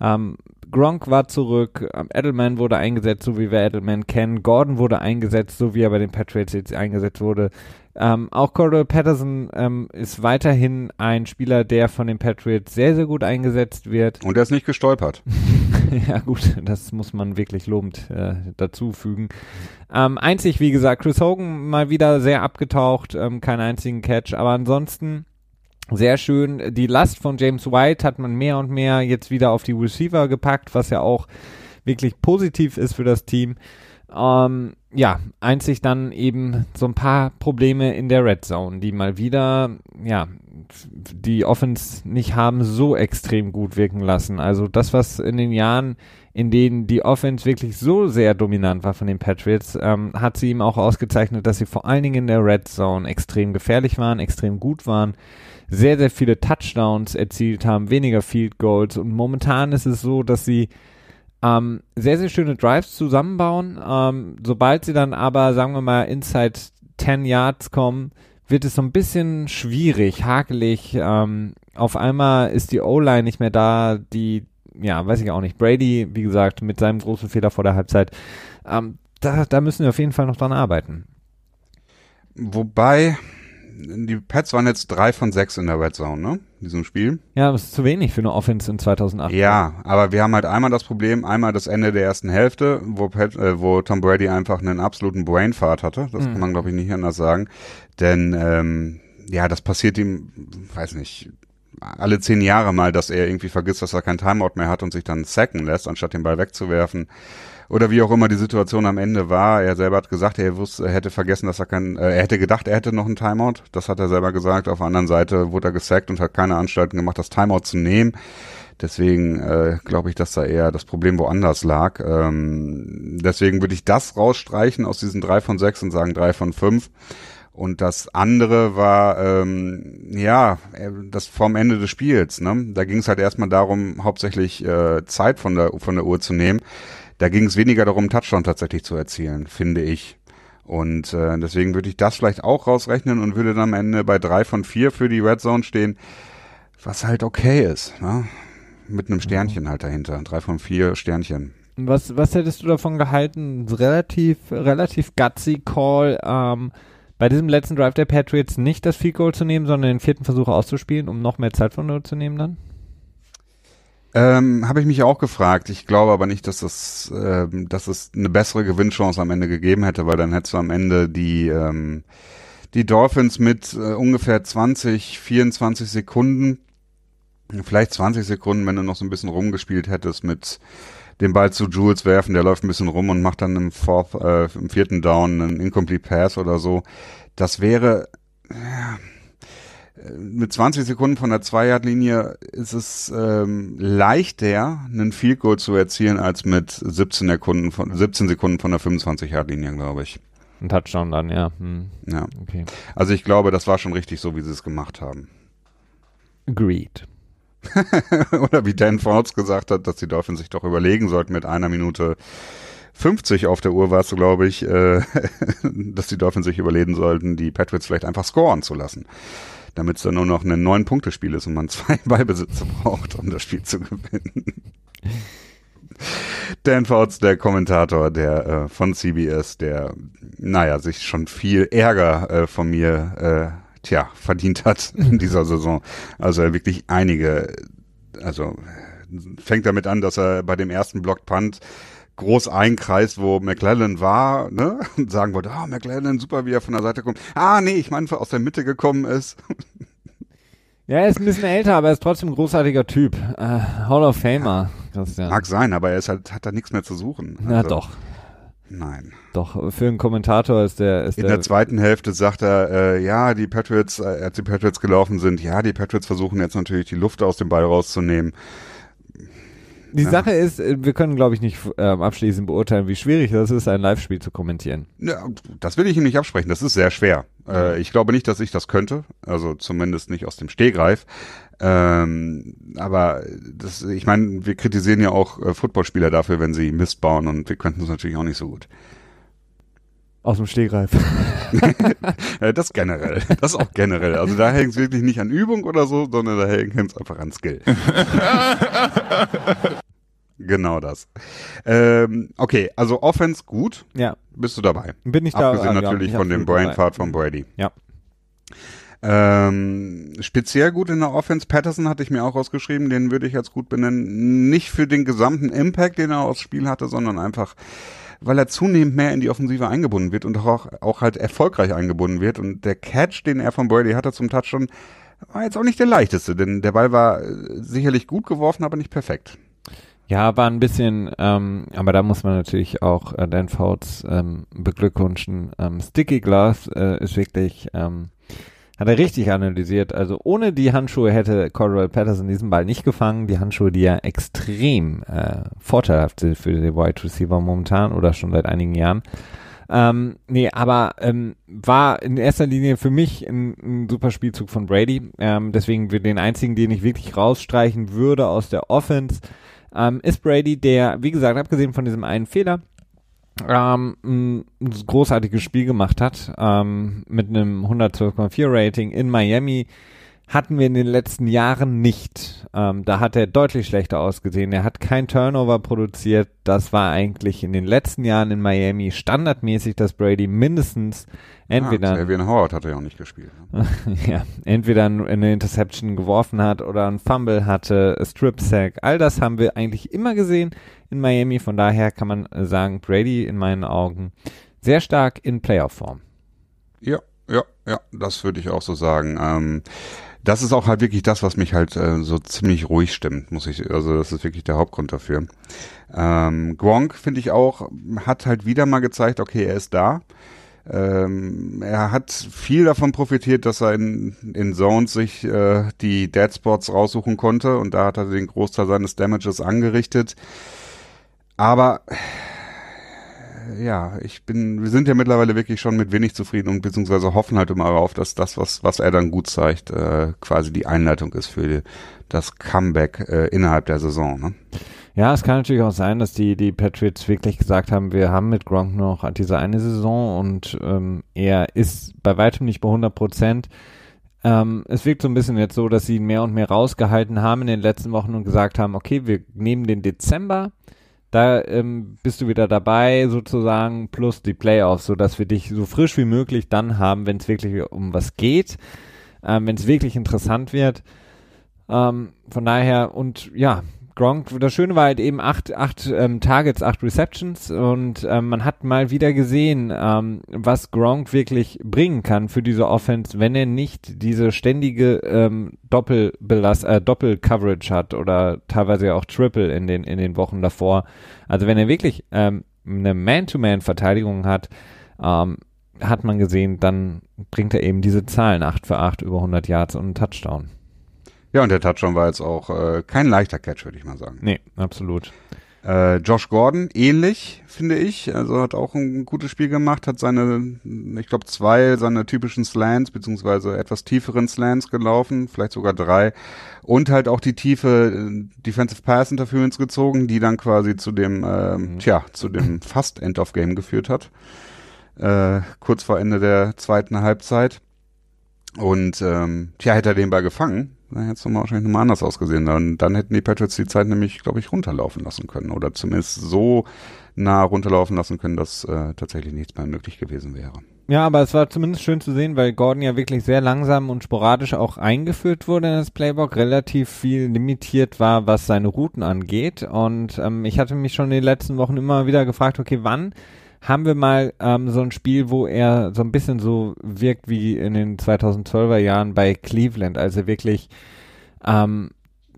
Ähm, Gronk war zurück, ähm, Edelman wurde eingesetzt, so wie wir Edelman kennen, Gordon wurde eingesetzt, so wie er bei den Patriots jetzt eingesetzt wurde. Ähm, auch Cordell Patterson ähm, ist weiterhin ein Spieler, der von den Patriots sehr, sehr gut eingesetzt wird. Und er ist nicht gestolpert. ja gut, das muss man wirklich lobend äh, dazu fügen. Ähm, einzig, wie gesagt, Chris Hogan mal wieder sehr abgetaucht, ähm, keinen einzigen Catch, aber ansonsten sehr schön. Die Last von James White hat man mehr und mehr jetzt wieder auf die Receiver gepackt, was ja auch wirklich positiv ist für das Team. Ähm, ja, einzig dann eben so ein paar Probleme in der Red Zone, die mal wieder, ja, die Offense nicht haben so extrem gut wirken lassen. Also das, was in den Jahren, in denen die Offense wirklich so sehr dominant war von den Patriots, ähm, hat sie ihm auch ausgezeichnet, dass sie vor allen Dingen in der Red Zone extrem gefährlich waren, extrem gut waren, sehr, sehr viele Touchdowns erzielt haben, weniger Field Goals und momentan ist es so, dass sie ähm, sehr, sehr schöne Drives zusammenbauen. Ähm, sobald sie dann aber, sagen wir mal, inside 10 Yards kommen, wird es so ein bisschen schwierig, hakelig. Ähm, auf einmal ist die O-Line nicht mehr da, die, ja, weiß ich auch nicht. Brady, wie gesagt, mit seinem großen Fehler vor der Halbzeit. Ähm, da, da müssen wir auf jeden Fall noch dran arbeiten. Wobei, die Pets waren jetzt drei von sechs in der Red Zone, ne? In diesem Spiel. Ja, das ist zu wenig für eine Offense in 2008. Ja, aber wir haben halt einmal das Problem, einmal das Ende der ersten Hälfte, wo, Pat, äh, wo Tom Brady einfach einen absoluten Brainfart hatte. Das Mhm. kann man, glaube ich, nicht anders sagen. Denn, ähm, ja, das passiert ihm, weiß nicht, alle zehn Jahre mal, dass er irgendwie vergisst, dass er kein Timeout mehr hat und sich dann sacken lässt, anstatt den Ball wegzuwerfen. Oder wie auch immer die Situation am Ende war. Er selber hat gesagt, er wusste, er hätte vergessen, dass er kein, äh, er hätte gedacht, er hätte noch einen Timeout. Das hat er selber gesagt. Auf der anderen Seite wurde er gesackt und hat keine Anstalten gemacht, das Timeout zu nehmen. Deswegen äh, glaube ich, dass da eher das Problem woanders lag. Ähm, deswegen würde ich das rausstreichen aus diesen drei von sechs und sagen drei von fünf. Und das andere war, ähm, ja, äh, das vorm Ende des Spiels. Ne? Da ging es halt erstmal darum, hauptsächlich äh, Zeit von der, von der Uhr zu nehmen. Da ging es weniger darum, einen Touchdown tatsächlich zu erzielen, finde ich. Und äh, deswegen würde ich das vielleicht auch rausrechnen und würde dann am Ende bei drei von vier für die Red Zone stehen, was halt okay ist. Ne? Mit einem Sternchen halt dahinter. Drei von vier Sternchen. Was, was hättest du davon gehalten? Relativ, relativ gutsy Call, ähm, bei diesem letzten Drive der Patriots nicht das Field Goal zu nehmen, sondern den vierten Versuch auszuspielen, um noch mehr Zeit von Null zu nehmen dann? Ähm, Habe ich mich auch gefragt. Ich glaube aber nicht, dass es, ähm, dass es eine bessere Gewinnchance am Ende gegeben hätte, weil dann hättest du am Ende die, ähm, die Dolphins mit äh, ungefähr 20, 24 Sekunden, vielleicht 20 Sekunden, wenn du noch so ein bisschen rumgespielt hättest mit den Ball zu Jules werfen, der läuft ein bisschen rum und macht dann im, fourth, äh, im vierten Down einen Incomplete Pass oder so. Das wäre, ja, mit 20 Sekunden von der Zweiyardlinie ist es ähm, leichter, einen Field Goal zu erzielen, als mit 17 Sekunden von, 17 Sekunden von der 25-Yard-Linie, glaube ich. Ein Touchdown dann, ja. Hm, Ja. okay. Also ich glaube, das war schon richtig so, wie sie es gemacht haben. Agreed. Oder wie Dan Fouts gesagt hat, dass die Dolphins sich doch überlegen sollten mit einer Minute 50 auf der Uhr war es, glaube ich, äh, dass die Dolphins sich überlegen sollten, die Patriots vielleicht einfach scoren zu lassen. Damit es dann nur noch ein neun Punkte Spiel ist und man zwei Ballbesitze braucht, um das Spiel zu gewinnen. Dan Fouts, der Kommentator der äh, von CBS, der naja sich schon viel Ärger äh, von mir äh, tja verdient hat in dieser Saison. Also er wirklich einige, also fängt damit an, dass er bei dem ersten Block Punt groß einkreist, wo McLellan war, ne? Und sagen wollte, ah, McLellan, super, wie er von der Seite kommt. Ah, nee, ich meine, aus der Mitte gekommen ist. Ja, er ist ein bisschen älter, aber er ist trotzdem ein großartiger Typ. Äh, Hall of Famer, Christian. Mag sein, aber er ist halt, hat da nichts mehr zu suchen. Na Also, doch, Nein. doch. Für einen Kommentator ist der, ist In der, der zweiten Hälfte sagt er, äh, ja, die Patriots, äh, als die Patriots gelaufen sind, ja, die Patriots versuchen jetzt natürlich die Luft aus dem Ball rauszunehmen. Die Sache ist, äh, wir können, glaube ich, nicht ähm, abschließend beurteilen, wie schwierig das ist, ein Live-Spiel zu kommentieren. Ja, das will ich ihm nicht absprechen. Das ist sehr schwer. Äh, ich glaube nicht, dass ich das könnte. Also zumindest nicht aus dem Stehgreif. Ähm, aber das, ich meine, wir kritisieren ja auch äh, Footballspieler dafür, wenn sie Mist bauen und wir könnten es natürlich auch nicht so gut. Aus dem Stehgreif. Äh, das generell. Das auch generell. Also da hängt es wirklich nicht an Übung oder so, sondern da hängt es einfach an Skill. genau das. Ähm, okay, also Offense gut. ja, Bist du dabei? bin ich da. Abgesehen ah, ja, natürlich ich von dem dabei. Brainfart von Brady. Ja. Ähm, speziell gut in der Offense. Patterson hatte ich mir auch rausgeschrieben, den würde ich als gut benennen. Nicht für den gesamten Impact, den er aufs Spiel hatte, sondern einfach, weil er zunehmend mehr in die Offensive eingebunden wird und auch, auch halt erfolgreich eingebunden wird. Und der Catch, den er von Brady hatte zum Touchdown, war jetzt auch nicht der leichteste, denn der Ball war äh, sicherlich gut geworfen, aber nicht perfekt. Ja, war ein bisschen, ähm, aber da muss man natürlich auch äh, Dan Fouts ähm, beglückwünschen. Ähm, Sticky Glass äh, ist wirklich, ähm, hat er richtig analysiert. Also ohne die Handschuhe hätte Cordell Patterson diesen Ball nicht gefangen. Die Handschuhe, die ja extrem äh, vorteilhaft sind für den Wide Receiver momentan oder schon seit einigen Jahren. Ähm, nee, aber ähm, war in erster Linie für mich ein, ein super Spielzug von Brady. Ähm, deswegen den einzigen, den ich wirklich rausstreichen würde aus der Offense, ähm, ist Brady, der, wie gesagt, abgesehen von diesem einen Fehler, ähm, ein großartiges Spiel gemacht hat, ähm, mit einem 112,4 Rating in Miami hatten wir in den letzten Jahren nicht. Ähm, da hat er deutlich schlechter ausgesehen. Er hat kein Turnover produziert. Das war eigentlich in den letzten Jahren in Miami standardmäßig, dass Brady mindestens entweder. Ah, Xavier Howard hat er ja auch nicht gespielt. Ne? ja, entweder eine Interception geworfen hat oder ein Fumble hatte, Strip Sack. All das haben wir eigentlich immer gesehen in Miami. Von daher kann man sagen, Brady in meinen Augen sehr stark in Playoff-Form. Ja, ja, ja, das würde ich auch so sagen. Ähm, das ist auch halt wirklich das, was mich halt äh, so ziemlich ruhig stimmt, muss ich, also das ist wirklich der Hauptgrund dafür. Ähm, Gronk, finde ich auch, hat halt wieder mal gezeigt, okay, er ist da. Ähm, er hat viel davon profitiert, dass er in, in Zones sich äh, die Dead Spots raussuchen konnte und da hat er den Großteil seines Damages angerichtet. Aber ja, ich bin, wir sind ja mittlerweile wirklich schon mit wenig zufrieden und beziehungsweise hoffen halt immer darauf, dass das, was, was er dann gut zeigt, äh, quasi die Einleitung ist für das Comeback äh, innerhalb der Saison. Ne? Ja, es kann natürlich auch sein, dass die, die Patriots wirklich gesagt haben, wir haben mit Gronk noch diese eine Saison und ähm, er ist bei weitem nicht bei 100 Prozent. Ähm, es wirkt so ein bisschen jetzt so, dass sie ihn mehr und mehr rausgehalten haben in den letzten Wochen und gesagt haben, okay, wir nehmen den Dezember, da ähm, bist du wieder dabei sozusagen, plus die Playoffs, sodass wir dich so frisch wie möglich dann haben, wenn es wirklich um was geht, ähm, wenn es wirklich interessant wird. Ähm, von daher, und ja, Gronk, das Schöne war halt eben acht, acht ähm, Targets, acht Receptions und ähm, man hat mal wieder gesehen, ähm, was Gronk wirklich bringen kann für diese Offense, wenn er nicht diese ständige ähm, Doppelbelast, äh, Doppel-Coverage hat oder teilweise auch Triple in den, in den Wochen davor. Also wenn er wirklich ähm, eine Man-to-Man-Verteidigung hat, ähm, hat man gesehen, dann bringt er eben diese Zahlen 8 für 8 über 100 Yards und einen Touchdown. Ja, und der Touchdown war jetzt auch äh, kein leichter Catch, würde ich mal sagen. Nee, absolut. Äh, Josh Gordon, ähnlich, finde ich. Also hat auch ein gutes Spiel gemacht, hat seine, ich glaube, zwei seiner typischen Slants, beziehungsweise etwas tieferen Slants gelaufen, vielleicht sogar drei. Und halt auch die tiefe äh, Defensive Pass Interference gezogen, die dann quasi zu dem, äh, mhm. tja, zu dem fast End of Game geführt hat. Äh, kurz vor Ende der zweiten Halbzeit. Und ähm, tja, hätte er den Ball gefangen, dann hätte es nochmal wahrscheinlich nochmal anders ausgesehen. Dann, dann hätten die Patriots die Zeit nämlich, glaube ich, runterlaufen lassen können. Oder zumindest so nah runterlaufen lassen können, dass äh, tatsächlich nichts mehr möglich gewesen wäre. Ja, aber es war zumindest schön zu sehen, weil Gordon ja wirklich sehr langsam und sporadisch auch eingeführt wurde in das Playbook, relativ viel limitiert war, was seine Routen angeht. Und ähm, ich hatte mich schon in den letzten Wochen immer wieder gefragt, okay, wann haben wir mal ähm, so ein Spiel, wo er so ein bisschen so wirkt wie in den 2012er Jahren bei Cleveland, also wirklich ähm,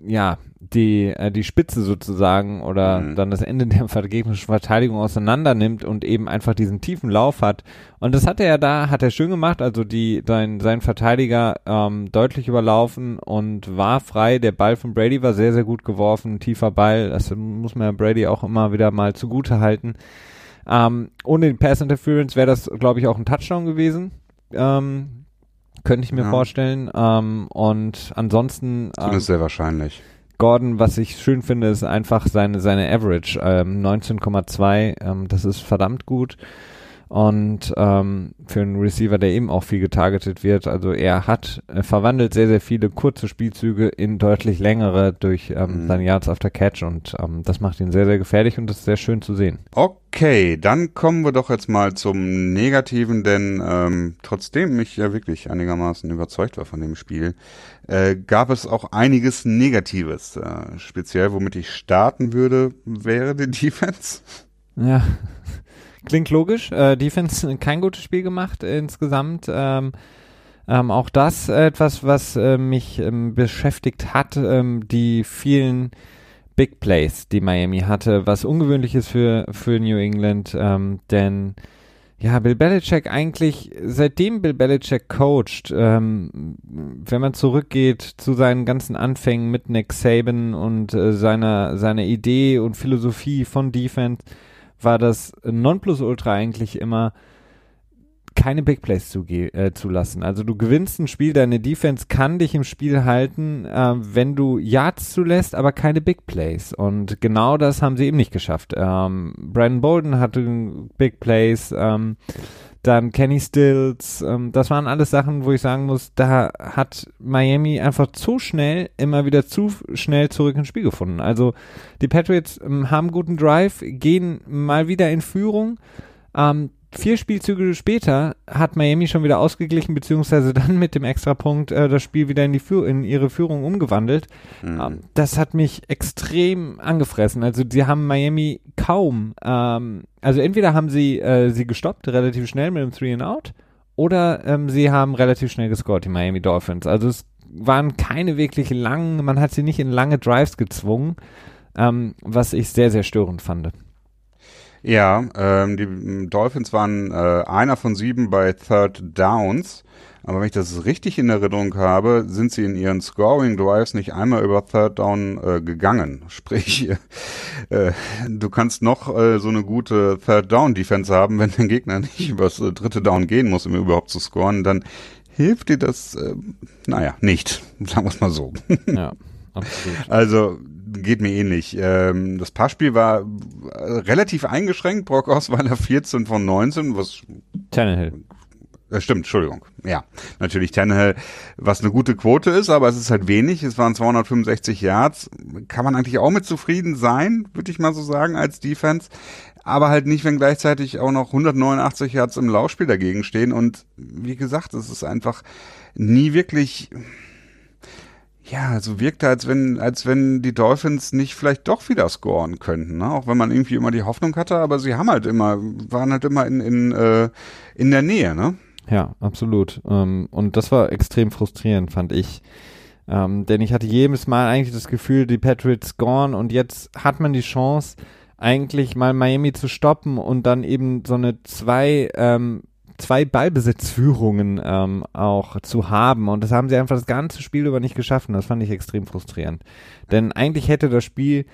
ja die äh, die Spitze sozusagen oder mhm. dann das Ende der gegnerischen Verteidigung auseinander nimmt und eben einfach diesen tiefen Lauf hat. Und das hat er ja da hat er schön gemacht. Also die sein sein Verteidiger ähm, deutlich überlaufen und war frei. Der Ball von Brady war sehr sehr gut geworfen. Tiefer Ball das muss man ja Brady auch immer wieder mal zugute halten ähm, ohne den Pass Interference wäre das, glaube ich, auch ein Touchdown gewesen. Ähm, könnte ich mir ja. vorstellen. Ähm, und ansonsten. Das ist sehr wahrscheinlich. Gordon, was ich schön finde, ist einfach seine, seine Average. Ähm, 19,2, ähm, das ist verdammt gut. Und ähm, für einen Receiver, der eben auch viel getargetet wird, also er hat äh, verwandelt sehr, sehr viele kurze Spielzüge in deutlich längere durch ähm, mhm. seine Yards after Catch und ähm, das macht ihn sehr, sehr gefährlich und das ist sehr schön zu sehen. Okay, dann kommen wir doch jetzt mal zum Negativen, denn ähm, trotzdem ich ja wirklich einigermaßen überzeugt war von dem Spiel, äh, gab es auch einiges Negatives. Äh, speziell, womit ich starten würde, wäre die Defense. Ja. Klingt logisch. Äh, Defense kein gutes Spiel gemacht insgesamt. Ähm, ähm, auch das etwas, was äh, mich ähm, beschäftigt hat. Ähm, die vielen Big Plays, die Miami hatte, was ungewöhnlich ist für, für New England, ähm, denn ja, Bill Belichick eigentlich, seitdem Bill Belichick coacht, ähm, wenn man zurückgeht zu seinen ganzen Anfängen mit Nick Saban und äh, seiner, seiner Idee und Philosophie von Defense, war das Nonplusultra eigentlich immer, keine Big Plays zu äh, zulassen. Also du gewinnst ein Spiel, deine Defense kann dich im Spiel halten, äh, wenn du Yards zulässt, aber keine Big Plays. Und genau das haben sie eben nicht geschafft. Ähm, Brandon Bolden hatte Big Plays, ähm, dann Kenny Stills, ähm, das waren alles Sachen, wo ich sagen muss, da hat Miami einfach zu schnell, immer wieder zu schnell zurück ins Spiel gefunden. Also die Patriots ähm, haben guten Drive, gehen mal wieder in Führung, ähm, vier Spielzüge später hat Miami schon wieder ausgeglichen, beziehungsweise dann mit dem Extrapunkt äh, das Spiel wieder in, die Führ in ihre Führung umgewandelt. Mhm. Ähm, das hat mich extrem angefressen. Also sie haben Miami kaum, ähm, also entweder haben sie äh, sie gestoppt, relativ schnell mit dem Three and Out, oder ähm, sie haben relativ schnell gescored, die Miami Dolphins. Also es waren keine wirklich langen, man hat sie nicht in lange Drives gezwungen, ähm, was ich sehr, sehr störend fand. Ja, ähm, die Dolphins waren äh, einer von sieben bei Third Downs. Aber wenn ich das richtig in Erinnerung habe, sind sie in ihren Scoring Drives nicht einmal über Third Down äh, gegangen. Sprich, äh, du kannst noch äh, so eine gute Third Down Defense haben, wenn dein Gegner nicht übers äh, dritte Down gehen muss, um überhaupt zu scoren, dann hilft dir das, äh, naja, nicht. Sagen wir es mal so. Ja, absolut. Also geht mir ähnlich. Ähm, das Passspiel war relativ eingeschränkt. Brock Osweiler 14 von 19, was Tannehill. Das stimmt, Entschuldigung. Ja, natürlich Tannehill, was eine gute Quote ist, aber es ist halt wenig. Es waren 265 Yards. Kann man eigentlich auch mit zufrieden sein, würde ich mal so sagen, als Defense. Aber halt nicht, wenn gleichzeitig auch noch 189 Yards im Laufspiel dagegen stehen. Und wie gesagt, es ist einfach nie wirklich ja, so wirkte, als wenn, als wenn die Dolphins nicht vielleicht doch wieder scoren könnten, ne? Auch wenn man irgendwie immer die Hoffnung hatte, aber sie haben halt immer, waren halt immer in, in, äh, in der Nähe, ne? Ja, absolut. Ähm, und das war extrem frustrierend, fand ich. Ähm, denn ich hatte jedes Mal eigentlich das Gefühl, die Patriots scoren und jetzt hat man die Chance, eigentlich mal Miami zu stoppen und dann eben so eine zwei ähm, zwei Ballbesitzführungen ähm, auch zu haben. Und das haben sie einfach das ganze Spiel über nicht geschafft. Und das fand ich extrem frustrierend. Denn eigentlich hätte das Spiel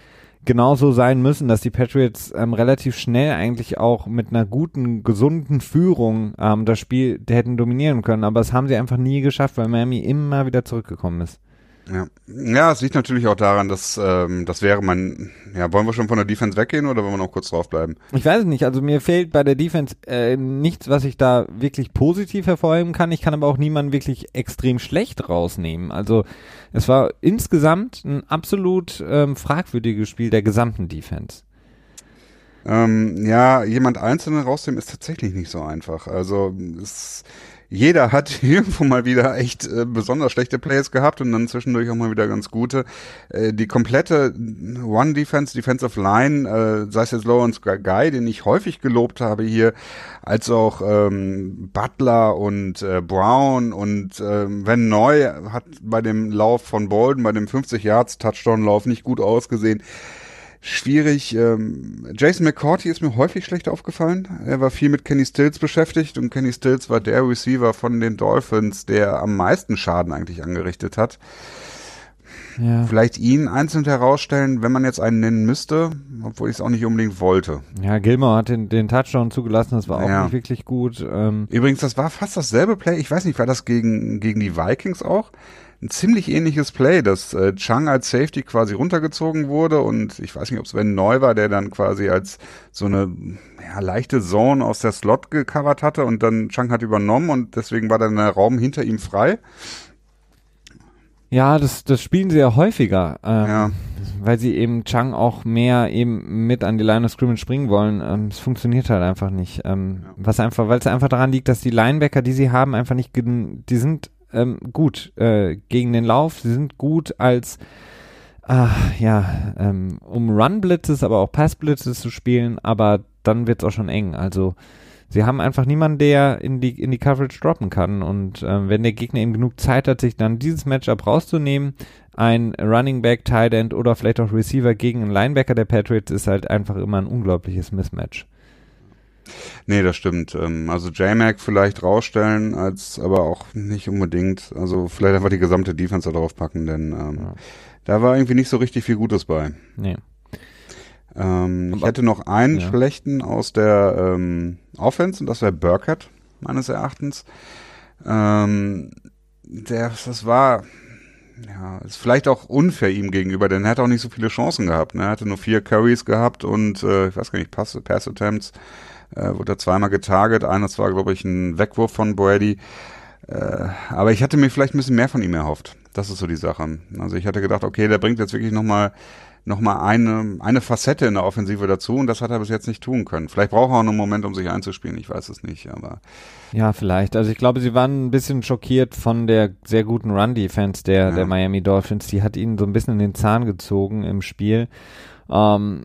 genauso sein müssen, dass die Patriots ähm, relativ schnell eigentlich auch mit einer guten, gesunden Führung ähm, das Spiel hätten dominieren können. Aber das haben sie einfach nie geschafft, weil Miami immer wieder zurückgekommen ist. Ja, ja, es liegt natürlich auch daran, dass ähm, das wäre mein. Ja, wollen wir schon von der Defense weggehen oder wollen wir noch kurz draufbleiben? Ich weiß es nicht. Also mir fehlt bei der Defense äh, nichts, was ich da wirklich positiv hervorheben kann. Ich kann aber auch niemanden wirklich extrem schlecht rausnehmen. Also es war insgesamt ein absolut ähm, fragwürdiges Spiel der gesamten Defense. Ähm, ja, jemand Einzelnen rausnehmen ist tatsächlich nicht so einfach. Also es jeder hat irgendwo mal wieder echt äh, besonders schlechte Plays gehabt und dann zwischendurch auch mal wieder ganz gute. Äh, die komplette One Defense, Defensive Line, äh, sei es jetzt Lawrence Guy, den ich häufig gelobt habe hier, als auch ähm, Butler und äh, Brown und äh, Van Neu hat bei dem Lauf von Bolden, bei dem 50 Yards Touchdown Lauf nicht gut ausgesehen schwierig. Ähm, Jason McCourty ist mir häufig schlecht aufgefallen. Er war viel mit Kenny Stills beschäftigt und Kenny Stills war der Receiver von den Dolphins, der am meisten Schaden eigentlich angerichtet hat. Ja. Vielleicht ihn einzeln herausstellen, wenn man jetzt einen nennen müsste, obwohl ich es auch nicht unbedingt wollte. Ja, Gilmore hat den, den Touchdown zugelassen, das war auch ja. nicht wirklich gut. Ähm Übrigens, das war fast dasselbe Play. Ich weiß nicht, war das gegen, gegen die Vikings auch? Ein ziemlich ähnliches Play, dass äh, Chang als Safety quasi runtergezogen wurde und ich weiß nicht, ob Sven Neu war, der dann quasi als so eine ja, leichte Zone aus der Slot gecovert hatte und dann Chang hat übernommen und deswegen war dann der Raum hinter ihm frei. Ja, das, das spielen sie ja häufiger, ähm, ja. weil sie eben Chang auch mehr eben mit an die Line of Scrimmage springen wollen. Ähm, es funktioniert halt einfach nicht. Ähm, ja. Was einfach, weil es einfach daran liegt, dass die Linebacker, die sie haben, einfach nicht, die sind ähm, gut äh, gegen den Lauf, sie sind gut als ah, ja, ähm, um Run-Blitzes, aber auch Pass-Blitzes zu spielen, aber dann wird es auch schon eng. Also sie haben einfach niemanden, der in die, in die Coverage droppen kann. Und ähm, wenn der Gegner eben genug Zeit hat, sich dann dieses Matchup rauszunehmen, ein Running Back, Tight End oder vielleicht auch Receiver gegen einen Linebacker der Patriots ist halt einfach immer ein unglaubliches Mismatch. Nee, das stimmt. Ähm, Also J-Mac vielleicht rausstellen, als aber auch nicht unbedingt. Also vielleicht einfach die gesamte Defense da drauf packen, denn ähm, Ja. da war irgendwie nicht so richtig viel Gutes bei. Nee. Ähm, ich hätte noch einen ja. schlechten aus der ähm, Offense und das wäre Burkett, meines Erachtens. Ähm, der, das war, ja, ist vielleicht auch unfair ihm gegenüber, denn er hat auch nicht so viele Chancen gehabt. Ne? Er hatte nur vier Curries gehabt und äh, ich weiß gar nicht, Pass, Pass Attempts, äh, wurde er zweimal getarget. Eines war, glaube ich, ein Wegwurf von Brady. Äh, aber ich hatte mir vielleicht ein bisschen mehr von ihm erhofft. Das ist so die Sache. Also ich hatte gedacht, okay, der bringt jetzt wirklich nochmal noch mal eine, eine Facette in der Offensive dazu und das hat er bis jetzt nicht tun können. Vielleicht braucht er auch noch einen Moment, um sich einzuspielen, ich weiß es nicht, aber Ja, vielleicht. Also ich glaube, sie waren ein bisschen schockiert von der sehr guten Run-Defense der, Ja. der Miami Dolphins. Die hat ihnen so ein bisschen in den Zahn gezogen im Spiel. Ähm,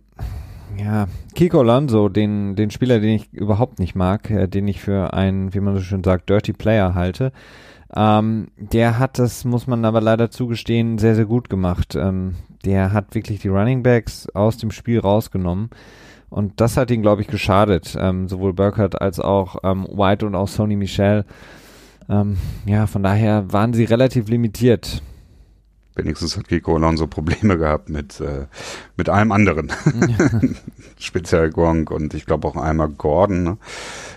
ja, Kiko Alonso, den, den Spieler, den ich überhaupt nicht mag, äh, den ich für einen, wie man so schön sagt, Dirty Player halte, ähm, der hat das, muss man aber leider zugestehen, sehr, sehr gut gemacht. Ähm, der hat wirklich die Running Backs aus dem Spiel rausgenommen. Und das hat ihn, glaube ich, geschadet. Ähm, sowohl Burkhardt als auch ähm, White und auch Sony Michel. Ähm, ja, von daher waren sie relativ limitiert. Wenigstens hat Kiko Alonso Probleme gehabt mit, äh, mit allem anderen. Speziell Gronk und ich glaube auch einmal Gordon. Ne?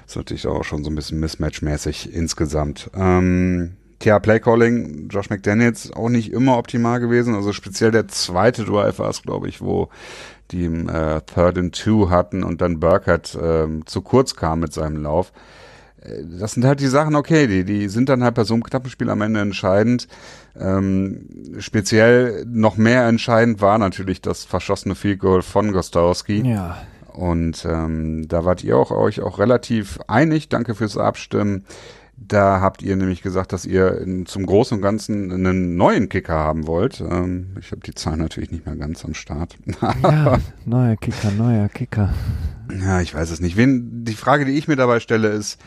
Das ist natürlich auch schon so ein bisschen mismatchmäßig insgesamt. Ähm, tja, Playcalling, Josh McDaniels auch nicht immer optimal gewesen. Also speziell der zweite Drive war es, glaube ich, wo die im äh, Third and Two hatten und dann Burkhardt ähm, zu kurz kam mit seinem Lauf. Das sind halt die Sachen, okay, die, die sind dann halt bei so einem knappen Spiel am Ende entscheidend. Ähm, speziell noch mehr entscheidend war natürlich das verschossene Field Goal von Gostowski. Ja. Und ähm, da wart ihr auch euch auch relativ einig. Danke fürs Abstimmen. Da habt ihr nämlich gesagt, dass ihr in, zum Großen und Ganzen einen neuen Kicker haben wollt. Ähm, ich habe die Zahlen natürlich nicht mehr ganz am Start. ja, neuer Kicker, neuer Kicker. Ja, ich weiß es nicht. Wen, die Frage, die ich mir dabei stelle, ist,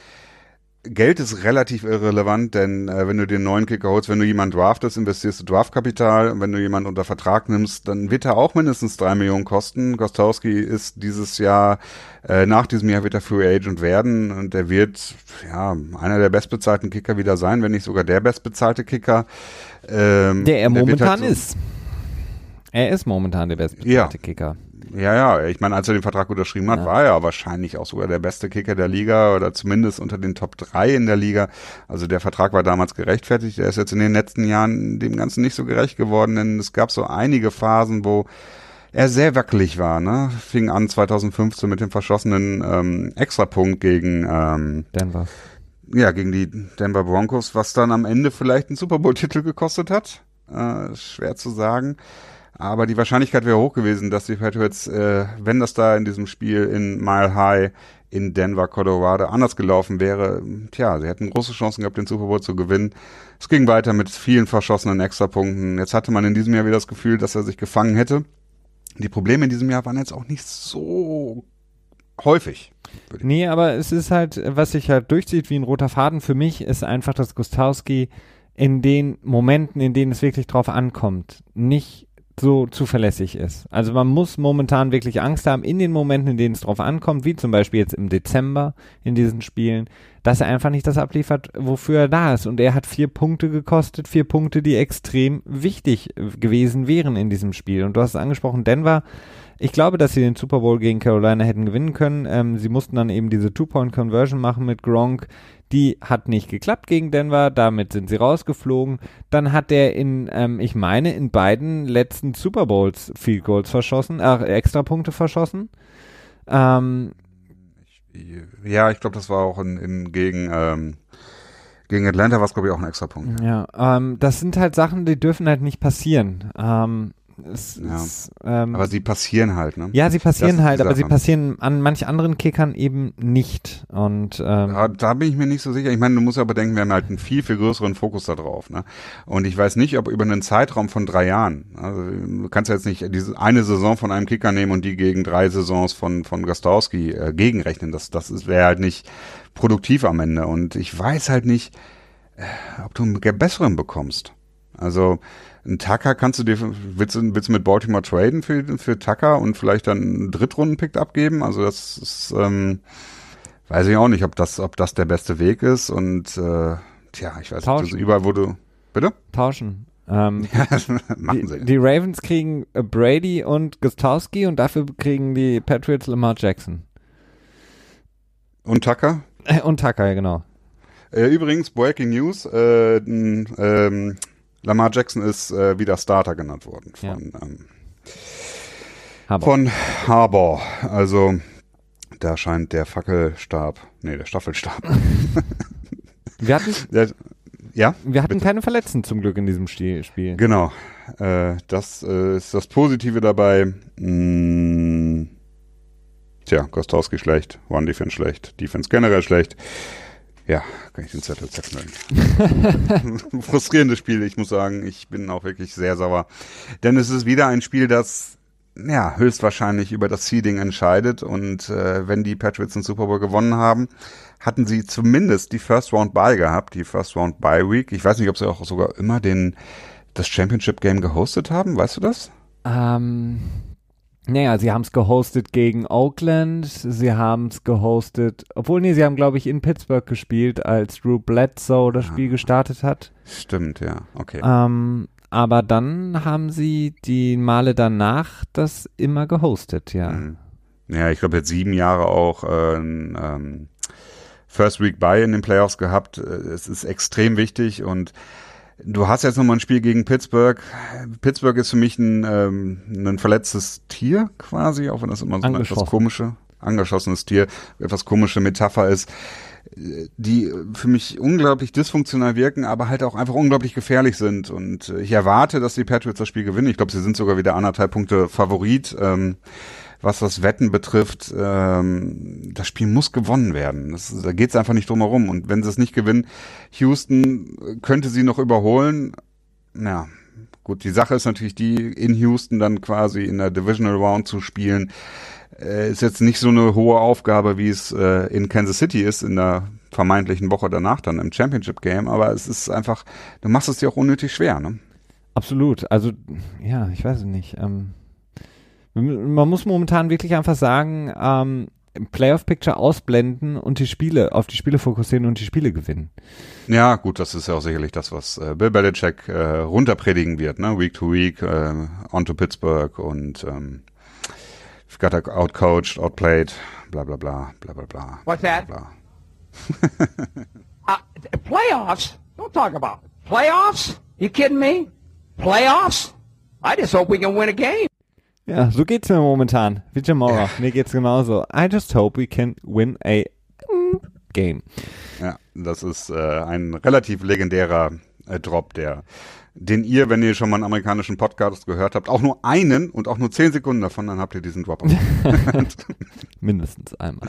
Geld ist relativ irrelevant, denn äh, wenn du den neuen Kicker holst, wenn du jemanden draftest, investierst du Draftkapital. Und wenn du jemanden unter Vertrag nimmst, dann wird er auch mindestens drei Millionen kosten. Gostowski ist dieses Jahr, äh, nach diesem Jahr wird er Free Agent werden und er wird ja einer der bestbezahlten Kicker wieder sein, wenn nicht sogar der bestbezahlte Kicker. Ähm, Der er momentan halt so- ist. Er ist momentan der bestbezahlte Kicker. Ja, ja, ich meine, als er den Vertrag unterschrieben hat, Ja. war er wahrscheinlich auch sogar der beste Kicker der Liga oder zumindest unter den Top 3 in der Liga. Also der Vertrag war damals gerechtfertigt. Er ist jetzt in den letzten Jahren dem Ganzen nicht so gerecht geworden, denn es gab so einige Phasen, wo er sehr wackelig war. Ne? Fing an 2015 mit dem verschossenen ähm, Extrapunkt gegen ähm, Denver. ja, gegen die Denver Broncos, was dann am Ende vielleicht einen Super Bowl-Titel gekostet hat. Äh, schwer zu sagen. Aber die Wahrscheinlichkeit wäre hoch gewesen, dass die Patriots, äh, wenn das da in diesem Spiel in Mile High in Denver, Colorado anders gelaufen wäre, tja, sie hätten große Chancen gehabt, den Super Bowl zu gewinnen. Es ging weiter mit vielen verschossenen Extrapunkten. Jetzt hatte man in diesem Jahr wieder das Gefühl, dass er sich gefangen hätte. Die Probleme in diesem Jahr waren jetzt auch nicht so häufig. Nee, aber es ist halt, was sich halt durchzieht wie ein roter Faden für mich, ist einfach, dass Gustowski in den Momenten, in denen es wirklich drauf ankommt, nicht so zuverlässig ist. Also man muss momentan wirklich Angst haben in den Momenten, in denen es drauf ankommt, wie zum Beispiel jetzt im Dezember in diesen Spielen, dass er einfach nicht das abliefert, wofür er da ist. Und er hat vier Punkte gekostet, vier Punkte, die extrem wichtig äh, gewesen wären in diesem Spiel. Und du hast es angesprochen, Denver, ich glaube, dass sie den Super Bowl gegen Carolina hätten gewinnen können. Ähm, sie mussten dann eben diese Two-Point-Conversion machen mit Gronk. Die hat nicht geklappt gegen Denver, damit sind sie rausgeflogen. Dann hat er in, ähm, ich meine, in beiden letzten Super Bowls Field Goals verschossen, äh, Extrapunkte verschossen. Ähm, Ja, ich glaube, das war auch in, in gegen, ähm, gegen Atlanta war es, glaube ich, auch ein Extrapunkt. ja, ähm, das sind halt Sachen, die dürfen halt nicht passieren. Ähm, es, Ja. es, ähm, Aber sie passieren halt, ne? ja, sie passieren halt, aber sie passieren an manch anderen Kickern eben nicht. Und ähm, Ja, da bin ich mir nicht so sicher. Ich meine, du musst ja bedenken, wir haben halt einen viel, viel größeren Fokus da drauf. Ne? Und ich weiß nicht, ob über einen Zeitraum von drei Jahren, also du kannst ja jetzt nicht diese eine Saison von einem Kicker nehmen und die gegen drei Saisons von, von Gastowski äh, gegenrechnen. Das, das wäre halt nicht produktiv am Ende. Und ich weiß halt nicht, äh, ob du einen besseren bekommst. Also ein Tucker kannst du dir, willst du, willst du mit Baltimore traden für, für Tucker und vielleicht dann einen Drittrunden-Pick abgeben? Also das ist, ähm, weiß ich auch nicht, ob das, ob das der beste Weg ist und äh, tja, ich weiß nicht, das überall, wo du, bitte? Tauschen. Ähm, machen die, sie. die Ravens kriegen äh, Brady und Gostowski und dafür kriegen die Patriots Lamar Jackson. Und Tucker? Und Tucker, ja, genau. Äh, übrigens, Breaking News, äh, ähm, Lamar Jackson ist äh, wieder Starter genannt worden von, Ja. ähm, Aber von Harbour. Also da scheint der Fackelstab, nee, der Staffelstab. wir hatten, Der, ja, wir hatten bitte. keine Verletzten zum Glück in diesem Spiel. Genau. Äh, das äh, ist das Positive dabei. Mm, tja, Gostowski schlecht, One Defense schlecht, Defense generell schlecht. Ja, kann ich den Zettel zerknüllen. Frustrierendes Spiel, ich muss sagen. Ich bin auch wirklich sehr sauer. Denn es ist wieder ein Spiel, das ja, höchstwahrscheinlich über das Seeding entscheidet. Und äh, wenn die Patriots den Super Bowl gewonnen haben, hatten sie zumindest die First Round Bye gehabt, die First Round Bye Week. Ich weiß nicht, ob sie auch sogar immer den das Championship Game gehostet haben. Weißt du das? Ähm, naja, sie haben es gehostet gegen Oakland, sie haben es gehostet, obwohl, nee, sie haben, glaube ich, in Pittsburgh gespielt, als Drew Bledsoe das Spiel gestartet hat. Stimmt, ja. Okay. Ähm, aber dann haben sie die Male danach das immer gehostet, ja. Mhm. Ja, ich glaube, jetzt sieben Jahre auch äh, ein, ähm, First Week Bye in den Playoffs gehabt. Äh, Es ist extrem wichtig und du hast jetzt nochmal ein Spiel gegen Pittsburgh. Pittsburgh ist für mich ein, ähm, ein verletztes Tier quasi, auch wenn das immer so eine etwas komische, angeschossenes Tier, etwas komische Metapher ist, die für mich unglaublich dysfunktional wirken, aber halt auch einfach unglaublich gefährlich sind. Und äh, ich erwarte, dass die Patriots das Spiel gewinnen. Ich glaube, sie sind sogar wieder anderthalb Punkte Favorit. Ähm, was das Wetten betrifft, ähm, das Spiel muss gewonnen werden. Das, da geht es einfach nicht drum herum. Und wenn sie es nicht gewinnen, Houston äh, könnte sie noch überholen. Ja, gut, die Sache ist natürlich die, in Houston dann quasi in der Divisional Round zu spielen, äh, ist jetzt nicht so eine hohe Aufgabe, wie es äh, in Kansas City ist, in der vermeintlichen Woche danach dann im Championship Game. Aber es ist einfach, du machst es dir auch unnötig schwer, ne? Absolut. Also, ja, ich weiß es nicht. Ähm, man muss momentan wirklich einfach sagen, ähm, Playoff-Picture ausblenden und die Spiele, auf die Spiele fokussieren und die Spiele gewinnen. Ja, gut, das ist ja auch sicherlich das, was äh, Bill Belichick äh, runterpredigen wird, ne? Week to week, äh, on to Pittsburgh und ähm, got outcoached, outplayed, bla bla bla, bla bla bla. What's that? Bla. Uh, playoffs? Don't talk about it. playoffs. You kidding me? Playoffs? I just hope we can win a game. Ja, so geht's mir momentan. Wie Jim Mora. Mir geht's genauso. I just hope we can win a game. Ja, das ist äh, ein relativ legendärer äh, Drop, der den ihr, wenn ihr schon mal einen amerikanischen Podcast gehört habt, auch nur einen und auch nur zehn Sekunden davon, dann habt ihr diesen Drop. Mindestens einmal.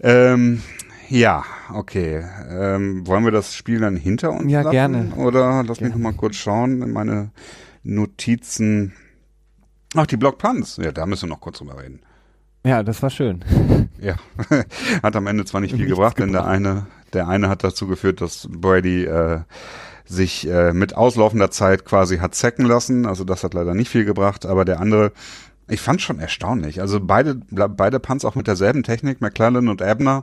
ähm, ja, okay. Ähm, wollen wir das Spiel dann hinter uns Ja, lassen? gerne. Oder lass mich Gerne. noch mal kurz schauen in meine Notizen. Ach, die Block Punts. Ja, da müssen wir noch kurz drüber reden. Ja, das war schön. Ja, hat am Ende zwar nicht viel Nichts gebracht, denn der eine, der eine hat dazu geführt, dass Brady äh, sich äh, mit auslaufender Zeit quasi hat sacken lassen. Also das hat leider nicht viel gebracht, aber der andere, ich fand schon erstaunlich. Also beide, beide Punts auch mit derselben Technik, McClellan und Ebner,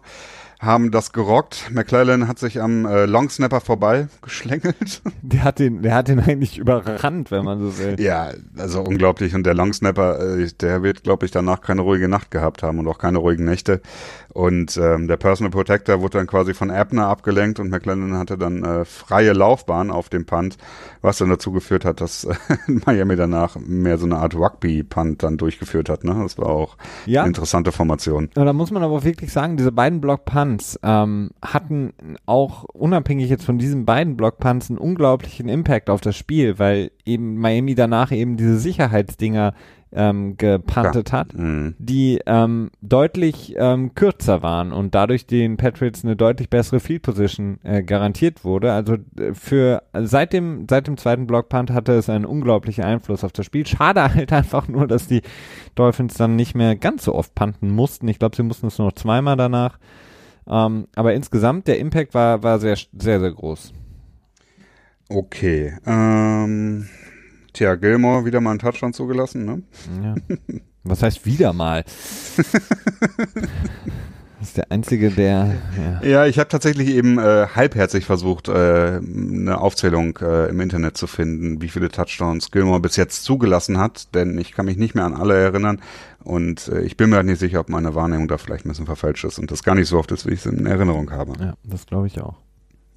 haben das gerockt. McClellan hat sich am äh, Longsnapper vorbei geschlängelt. Der hat den, der hat den eigentlich überrannt, wenn man so will. Ja, also unglaublich. Und der Longsnapper, äh, der wird, glaube ich, danach keine ruhige Nacht gehabt haben und auch keine ruhigen Nächte. Und ähm, der Personal Protector wurde dann quasi von Abner abgelenkt und McLennan hatte dann äh, freie Laufbahn auf dem Punt, was dann dazu geführt hat, dass äh, Miami danach mehr so eine Art Rugby-Punt dann durchgeführt hat. Ne? Das war auch Ja. eine interessante Formation. Da muss man aber wirklich sagen, diese beiden Block-Punts ähm, hatten auch unabhängig jetzt von diesen beiden Block-Punts einen unglaublichen Impact auf das Spiel, weil eben Miami danach eben diese Sicherheitsdinger ähm, gepuntet hat, Mhm. die ähm, deutlich ähm, kürzer waren und dadurch den Patriots eine deutlich bessere Field Position äh, garantiert wurde. Also äh, für also seit dem seit dem zweiten Block-Punt hatte es einen unglaublichen Einfluss auf das Spiel. Schade halt einfach nur, dass die Dolphins dann nicht mehr ganz so oft punten mussten. Ich glaube, sie mussten es nur noch zweimal danach. Ähm, aber insgesamt der Impact war, war sehr, sehr, sehr groß. Okay. Ähm, tja, Gilmore wieder mal einen Touchdown zugelassen, ne? Ja. Was heißt wieder mal? Das ist der einzige, der. Ja. Ja, ich habe tatsächlich eben äh, halbherzig versucht, äh, eine Aufzählung äh, im Internet zu finden, wie viele Touchdowns Gilmore bis jetzt zugelassen hat, denn ich kann mich nicht mehr an alle erinnern und äh, ich bin mir halt nicht sicher, ob meine Wahrnehmung da vielleicht ein bisschen verfälscht ist und das gar nicht so oft ist, wie ich es in Erinnerung habe. ja, das glaube ich auch.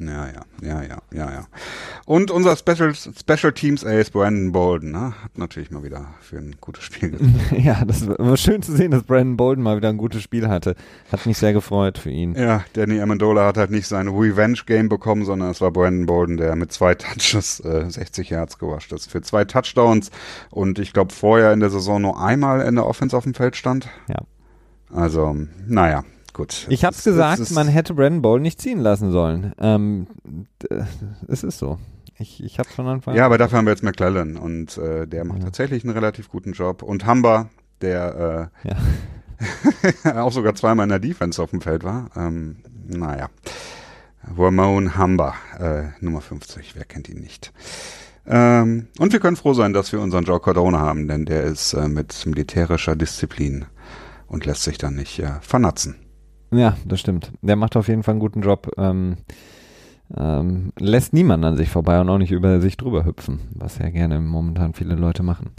Ja, ja, ja, ja, ja, ja. Und unser Special, Special Teams Ace Brandon Bolden, ne, hat natürlich mal wieder für ein gutes Spiel gesorgt. Ja, das war schön zu sehen, dass Brandon Bolden mal wieder ein gutes Spiel hatte. Hat mich sehr gefreut für ihn. Ja, Danny Amendola hat halt nicht sein Revenge-Game bekommen, sondern es war Brandon Bolden, der mit zwei Touches äh, 60 Yards gewascht ist. Für zwei Touchdowns und ich glaube vorher in der Saison nur einmal in der Offense auf dem Feld stand. Ja. Also, naja, gut. Ich ist- gesagt, man hätte Brandon Bolden nicht ziehen lassen sollen. Ähm, es ist so. Ich, ich hab's von Anfang Ja, aber dafür haben wir jetzt McClellan und äh, der macht Ja. tatsächlich einen relativ guten Job. Und Hamba, der Ja. äh, auch sogar zweimal in der Defense auf dem Feld war. Ähm, naja. Ramon Hamba, äh, Nummer 50, wer kennt ihn nicht. Ähm, und wir können froh sein, dass wir unseren Joe Cardone haben, denn der ist äh, mit militärischer Disziplin und lässt sich dann nicht äh, vernatzen. Ja, das stimmt. Der macht auf jeden Fall einen guten Job. Ähm, ähm, lässt niemand an sich vorbei und auch nicht über sich drüber hüpfen, was ja gerne momentan viele Leute machen.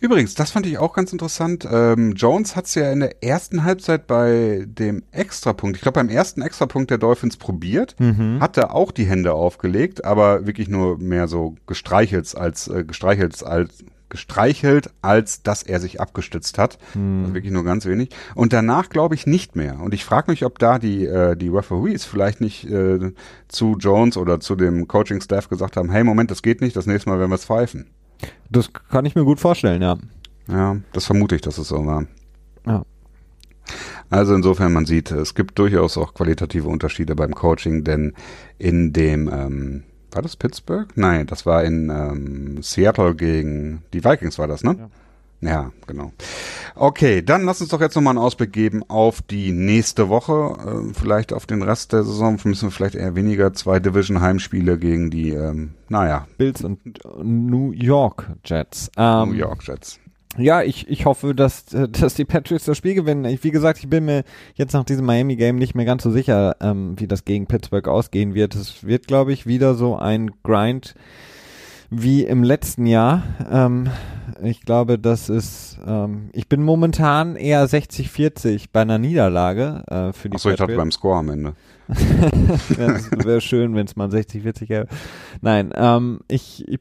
Übrigens, das fand ich auch ganz interessant. Ähm, Jones hat es ja in der ersten Halbzeit bei dem Extrapunkt, ich glaube beim ersten Extrapunkt der Dolphins probiert, hat er auch die Hände aufgelegt, aber wirklich nur mehr so gestreichelt als äh, gestreichelt als gestreichelt, als dass er sich abgestützt hat. Also wirklich nur ganz wenig. Und danach glaube ich nicht mehr. Und ich frage mich, ob da die, äh, die Referees vielleicht nicht äh, zu Jones oder zu dem Coaching-Staff gesagt haben, hey, Moment, das geht nicht, das nächste Mal werden wir es pfeifen. Das kann ich mir gut vorstellen, ja. Ja, das vermute ich, dass es so war. Ja. Also insofern, man sieht, es gibt durchaus auch qualitative Unterschiede beim Coaching, denn in dem, ähm, war das Pittsburgh? Nein, das war in ähm, Seattle gegen die Vikings war das, ne? Ja. genau. Okay, dann lass uns doch jetzt nochmal einen Ausblick geben auf die nächste Woche, äh, vielleicht auf den Rest der Saison, müssen wir vielleicht eher weniger zwei Division-Heimspiele gegen die, ähm, naja, Bills und New York Jets. Ähm, New York Jets. Ja, ich, ich hoffe, dass, äh, dass die Patriots das Spiel gewinnen. Ich, wie gesagt, ich bin mir jetzt nach diesem Miami-Game nicht mehr ganz so sicher, ähm, wie das gegen Pittsburgh ausgehen wird. Es wird, glaube ich, wieder so ein Grind wie im letzten Jahr. Ähm, ich glaube, das ist, ähm, ich bin momentan eher 60-40 bei einer Niederlage äh, für die Achso, ich dachte beim Score am Ende. Wäre schön, wenn es mal 60-40 gäbe. Nein, ähm, ich, ich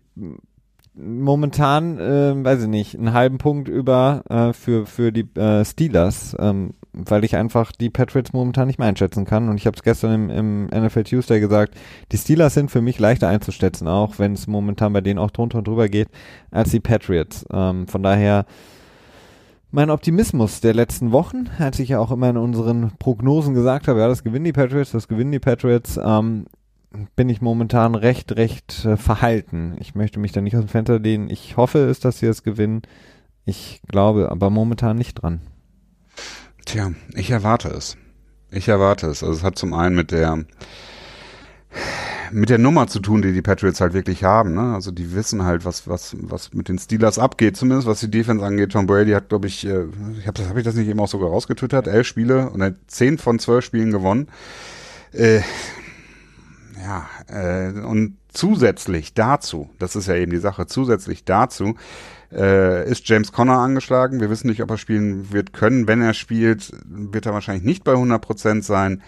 momentan, äh, weiß ich nicht, einen halben Punkt über äh, für, für die äh, Steelers, ähm, weil ich einfach die Patriots momentan nicht mehr einschätzen kann. Und ich habe es gestern im, im NFL Tuesday gesagt, die Steelers sind für mich leichter einzuschätzen, auch wenn es momentan bei denen auch drunter und drüber geht, als die Patriots. Ähm, von daher mein Optimismus der letzten Wochen, als ich ja auch immer in unseren Prognosen gesagt habe, ja, das gewinnen die Patriots, das gewinnen die Patriots, ähm, bin ich momentan recht, recht äh, verhalten. Ich möchte mich da nicht aus dem Fenster lehnen. Ich hoffe es, dass sie es gewinnen. Ich glaube aber momentan nicht dran. Tja, ich erwarte es. Ich erwarte es. Also es hat zum einen mit der mit der Nummer zu tun, die die Patriots halt wirklich haben. Ne? Also die wissen halt, was was was mit den Steelers abgeht, zumindest was die Defense angeht. Tom Brady hat, glaube ich, äh, ich habe habe ich das nicht eben auch sogar rausgetwittert, elf Spiele und hat zehn von zwölf Spielen gewonnen. Äh, ja, äh, und zusätzlich dazu, das ist ja eben die Sache, zusätzlich dazu äh, ist James Conner angeschlagen. Wir wissen nicht, ob er spielen wird können. Wenn er spielt, wird er wahrscheinlich nicht bei 100% sein.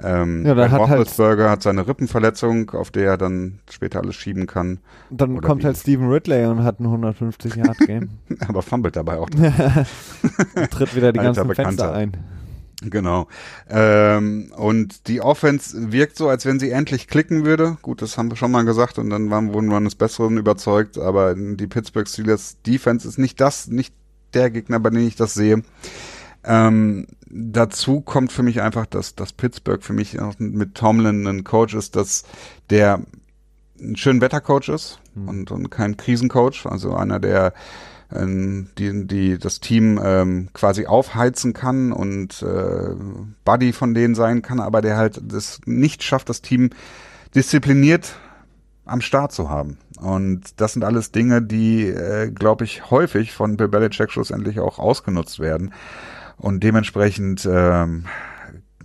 Ähm, Ja, da Ben hat halt- hat seine Rippenverletzung, auf der er dann später alles schieben kann. Dann Oder kommt wie? halt Steven Ridley und hat ein 150 Yard Game. Aber fummelt dabei auch. tritt wieder die Alter ganzen Fenster Bekannter. ein. Genau. Ähm, und die Offense wirkt so, als wenn sie endlich klicken würde. Gut, das haben wir schon mal gesagt und dann waren, wurden wir eines Besseren überzeugt, aber die Pittsburgh Steelers Defense ist nicht das, nicht der Gegner, bei dem ich das sehe. Ähm, dazu kommt für mich einfach, dass, dass Pittsburgh für mich auch mit Tomlin ein Coach ist, dass der ein schön Wettercoach ist und, und kein Krisencoach, also einer, der ähm, die, die das Team ähm, quasi aufheizen kann und äh, Buddy von denen sein kann, aber der halt das nicht schafft, das Team diszipliniert am Start zu haben. Und das sind alles Dinge, die, äh, glaube ich, häufig von Bill Belichick schlussendlich auch ausgenutzt werden. Und dementsprechend, ähm,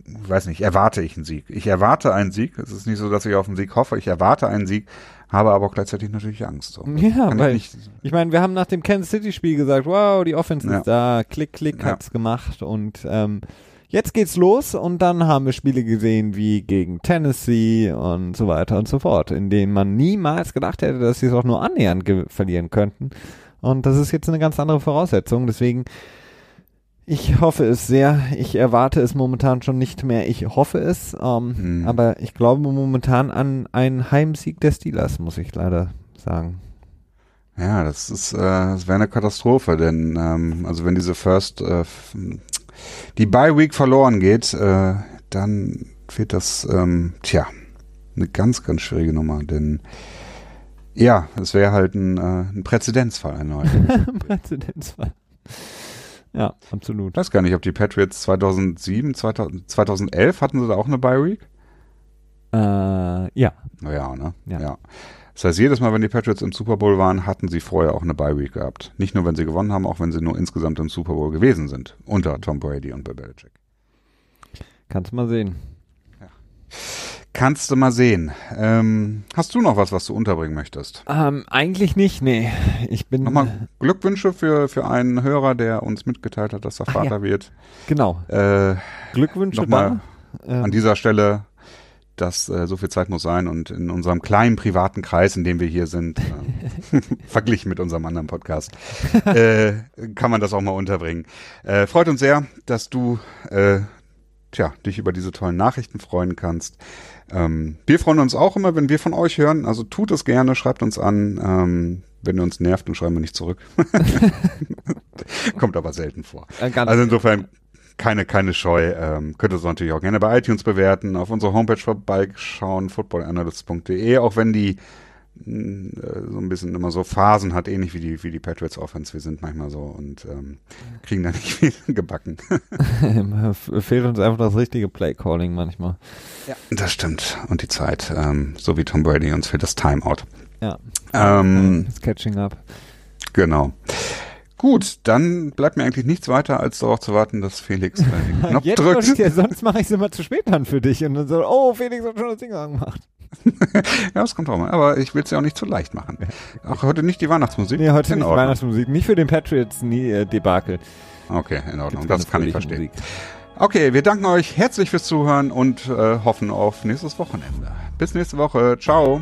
weiß nicht, erwarte ich einen Sieg. Ich erwarte einen Sieg. Es ist nicht so, dass ich auf einen Sieg hoffe. Ich erwarte einen Sieg, habe aber auch gleichzeitig natürlich Angst. So. Ja, Kann weil ich ich, meine, wir haben nach dem Kansas City Spiel gesagt, wow, die Offense Ja. ist da, klick, klick Ja. hat's gemacht und ähm, jetzt geht's los und dann haben wir Spiele gesehen wie gegen Tennessee und so weiter und so fort, in denen man niemals gedacht hätte, dass sie es auch nur annähernd verlieren könnten. Und das ist jetzt eine ganz andere Voraussetzung, deswegen ich hoffe es sehr. Ich erwarte es momentan schon nicht mehr. Ich hoffe es. Ähm, Mhm. Aber ich glaube momentan an einen Heimsieg der Steelers, muss ich leider sagen. ja, das ist, äh, das wäre eine Katastrophe, denn ähm, also wenn diese First, äh, die Bye Week verloren geht, äh, dann wird das, ähm, tja, eine ganz, ganz schwierige Nummer, denn ja, es wäre halt ein, äh, ein Präzedenzfall erneut. Präzedenzfall. Ja, absolut. Ich weiß gar nicht, ob die Patriots 2007, 2000, 2011 hatten sie da auch eine Bye Week? Äh, ja. Naja, ne? Ja. Das heißt, jedes Mal, wenn die Patriots im Super Bowl waren, hatten sie vorher auch eine Bye Week gehabt. Nicht nur, wenn sie gewonnen haben, auch wenn sie nur insgesamt im Super Bowl gewesen sind. Unter Tom Brady und Bill Belichick. Kannst mal sehen. Kannst du mal sehen. Ähm, hast du noch was, was du unterbringen möchtest? Ähm, eigentlich nicht, nee. Ich bin. Nochmal Glückwünsche für, für einen Hörer, der uns mitgeteilt hat, dass er Ach, Vater ja. wird. Genau. Äh, Glückwünsche Nochmal. Ähm, an dieser Stelle, dass äh, so viel Zeit muss sein und in unserem kleinen privaten Kreis, in dem wir hier sind, äh, verglichen mit unserem anderen Podcast, äh, kann man das auch mal unterbringen. Äh, freut uns sehr, dass du äh, tja, dich über diese tollen Nachrichten freuen kannst. Ähm, wir freuen uns auch immer, wenn wir von euch hören. Also tut es gerne, schreibt uns an. Ähm, wenn ihr uns nervt, dann schreiben wir nicht zurück. Kommt aber selten vor. äh, Also insofern keine, keine Scheu. Ähm, könnt ihr es natürlich auch gerne bei iTunes bewerten, auf unserer Homepage vorbeischauen, footballanalyst.de, auch wenn die so ein bisschen immer so Phasen hat, ähnlich wie die, wie die Patriots Offense. Wir sind manchmal so und ähm, kriegen da nicht viel gebacken. Fehlt uns einfach das richtige Play-Calling manchmal. Das stimmt. Und die Zeit. Ähm, so wie Tom Brady uns fehlt das Timeout. Ja. Ähm, Das Catching up. genau. Gut, dann bleibt mir eigentlich nichts weiter, als darauf zu warten, dass Felix äh, den Knopf Jetzt drückt. ich ja, sonst mache ich es immer zu spät dann für dich und dann so, oh, Felix hat schon das Ding gemacht. Ja, das kommt auch mal. Aber ich will es ja auch nicht zu leicht machen. Auch heute nicht die Weihnachtsmusik. Nee, heute In nicht Ordnung. Weihnachtsmusik, nicht für den Patriots-Debakel. Okay, in Ordnung. Das kann ich verstehen. Musik. Okay, wir danken euch herzlich fürs Zuhören und äh, hoffen auf nächstes Wochenende. Bis nächste Woche. Ciao.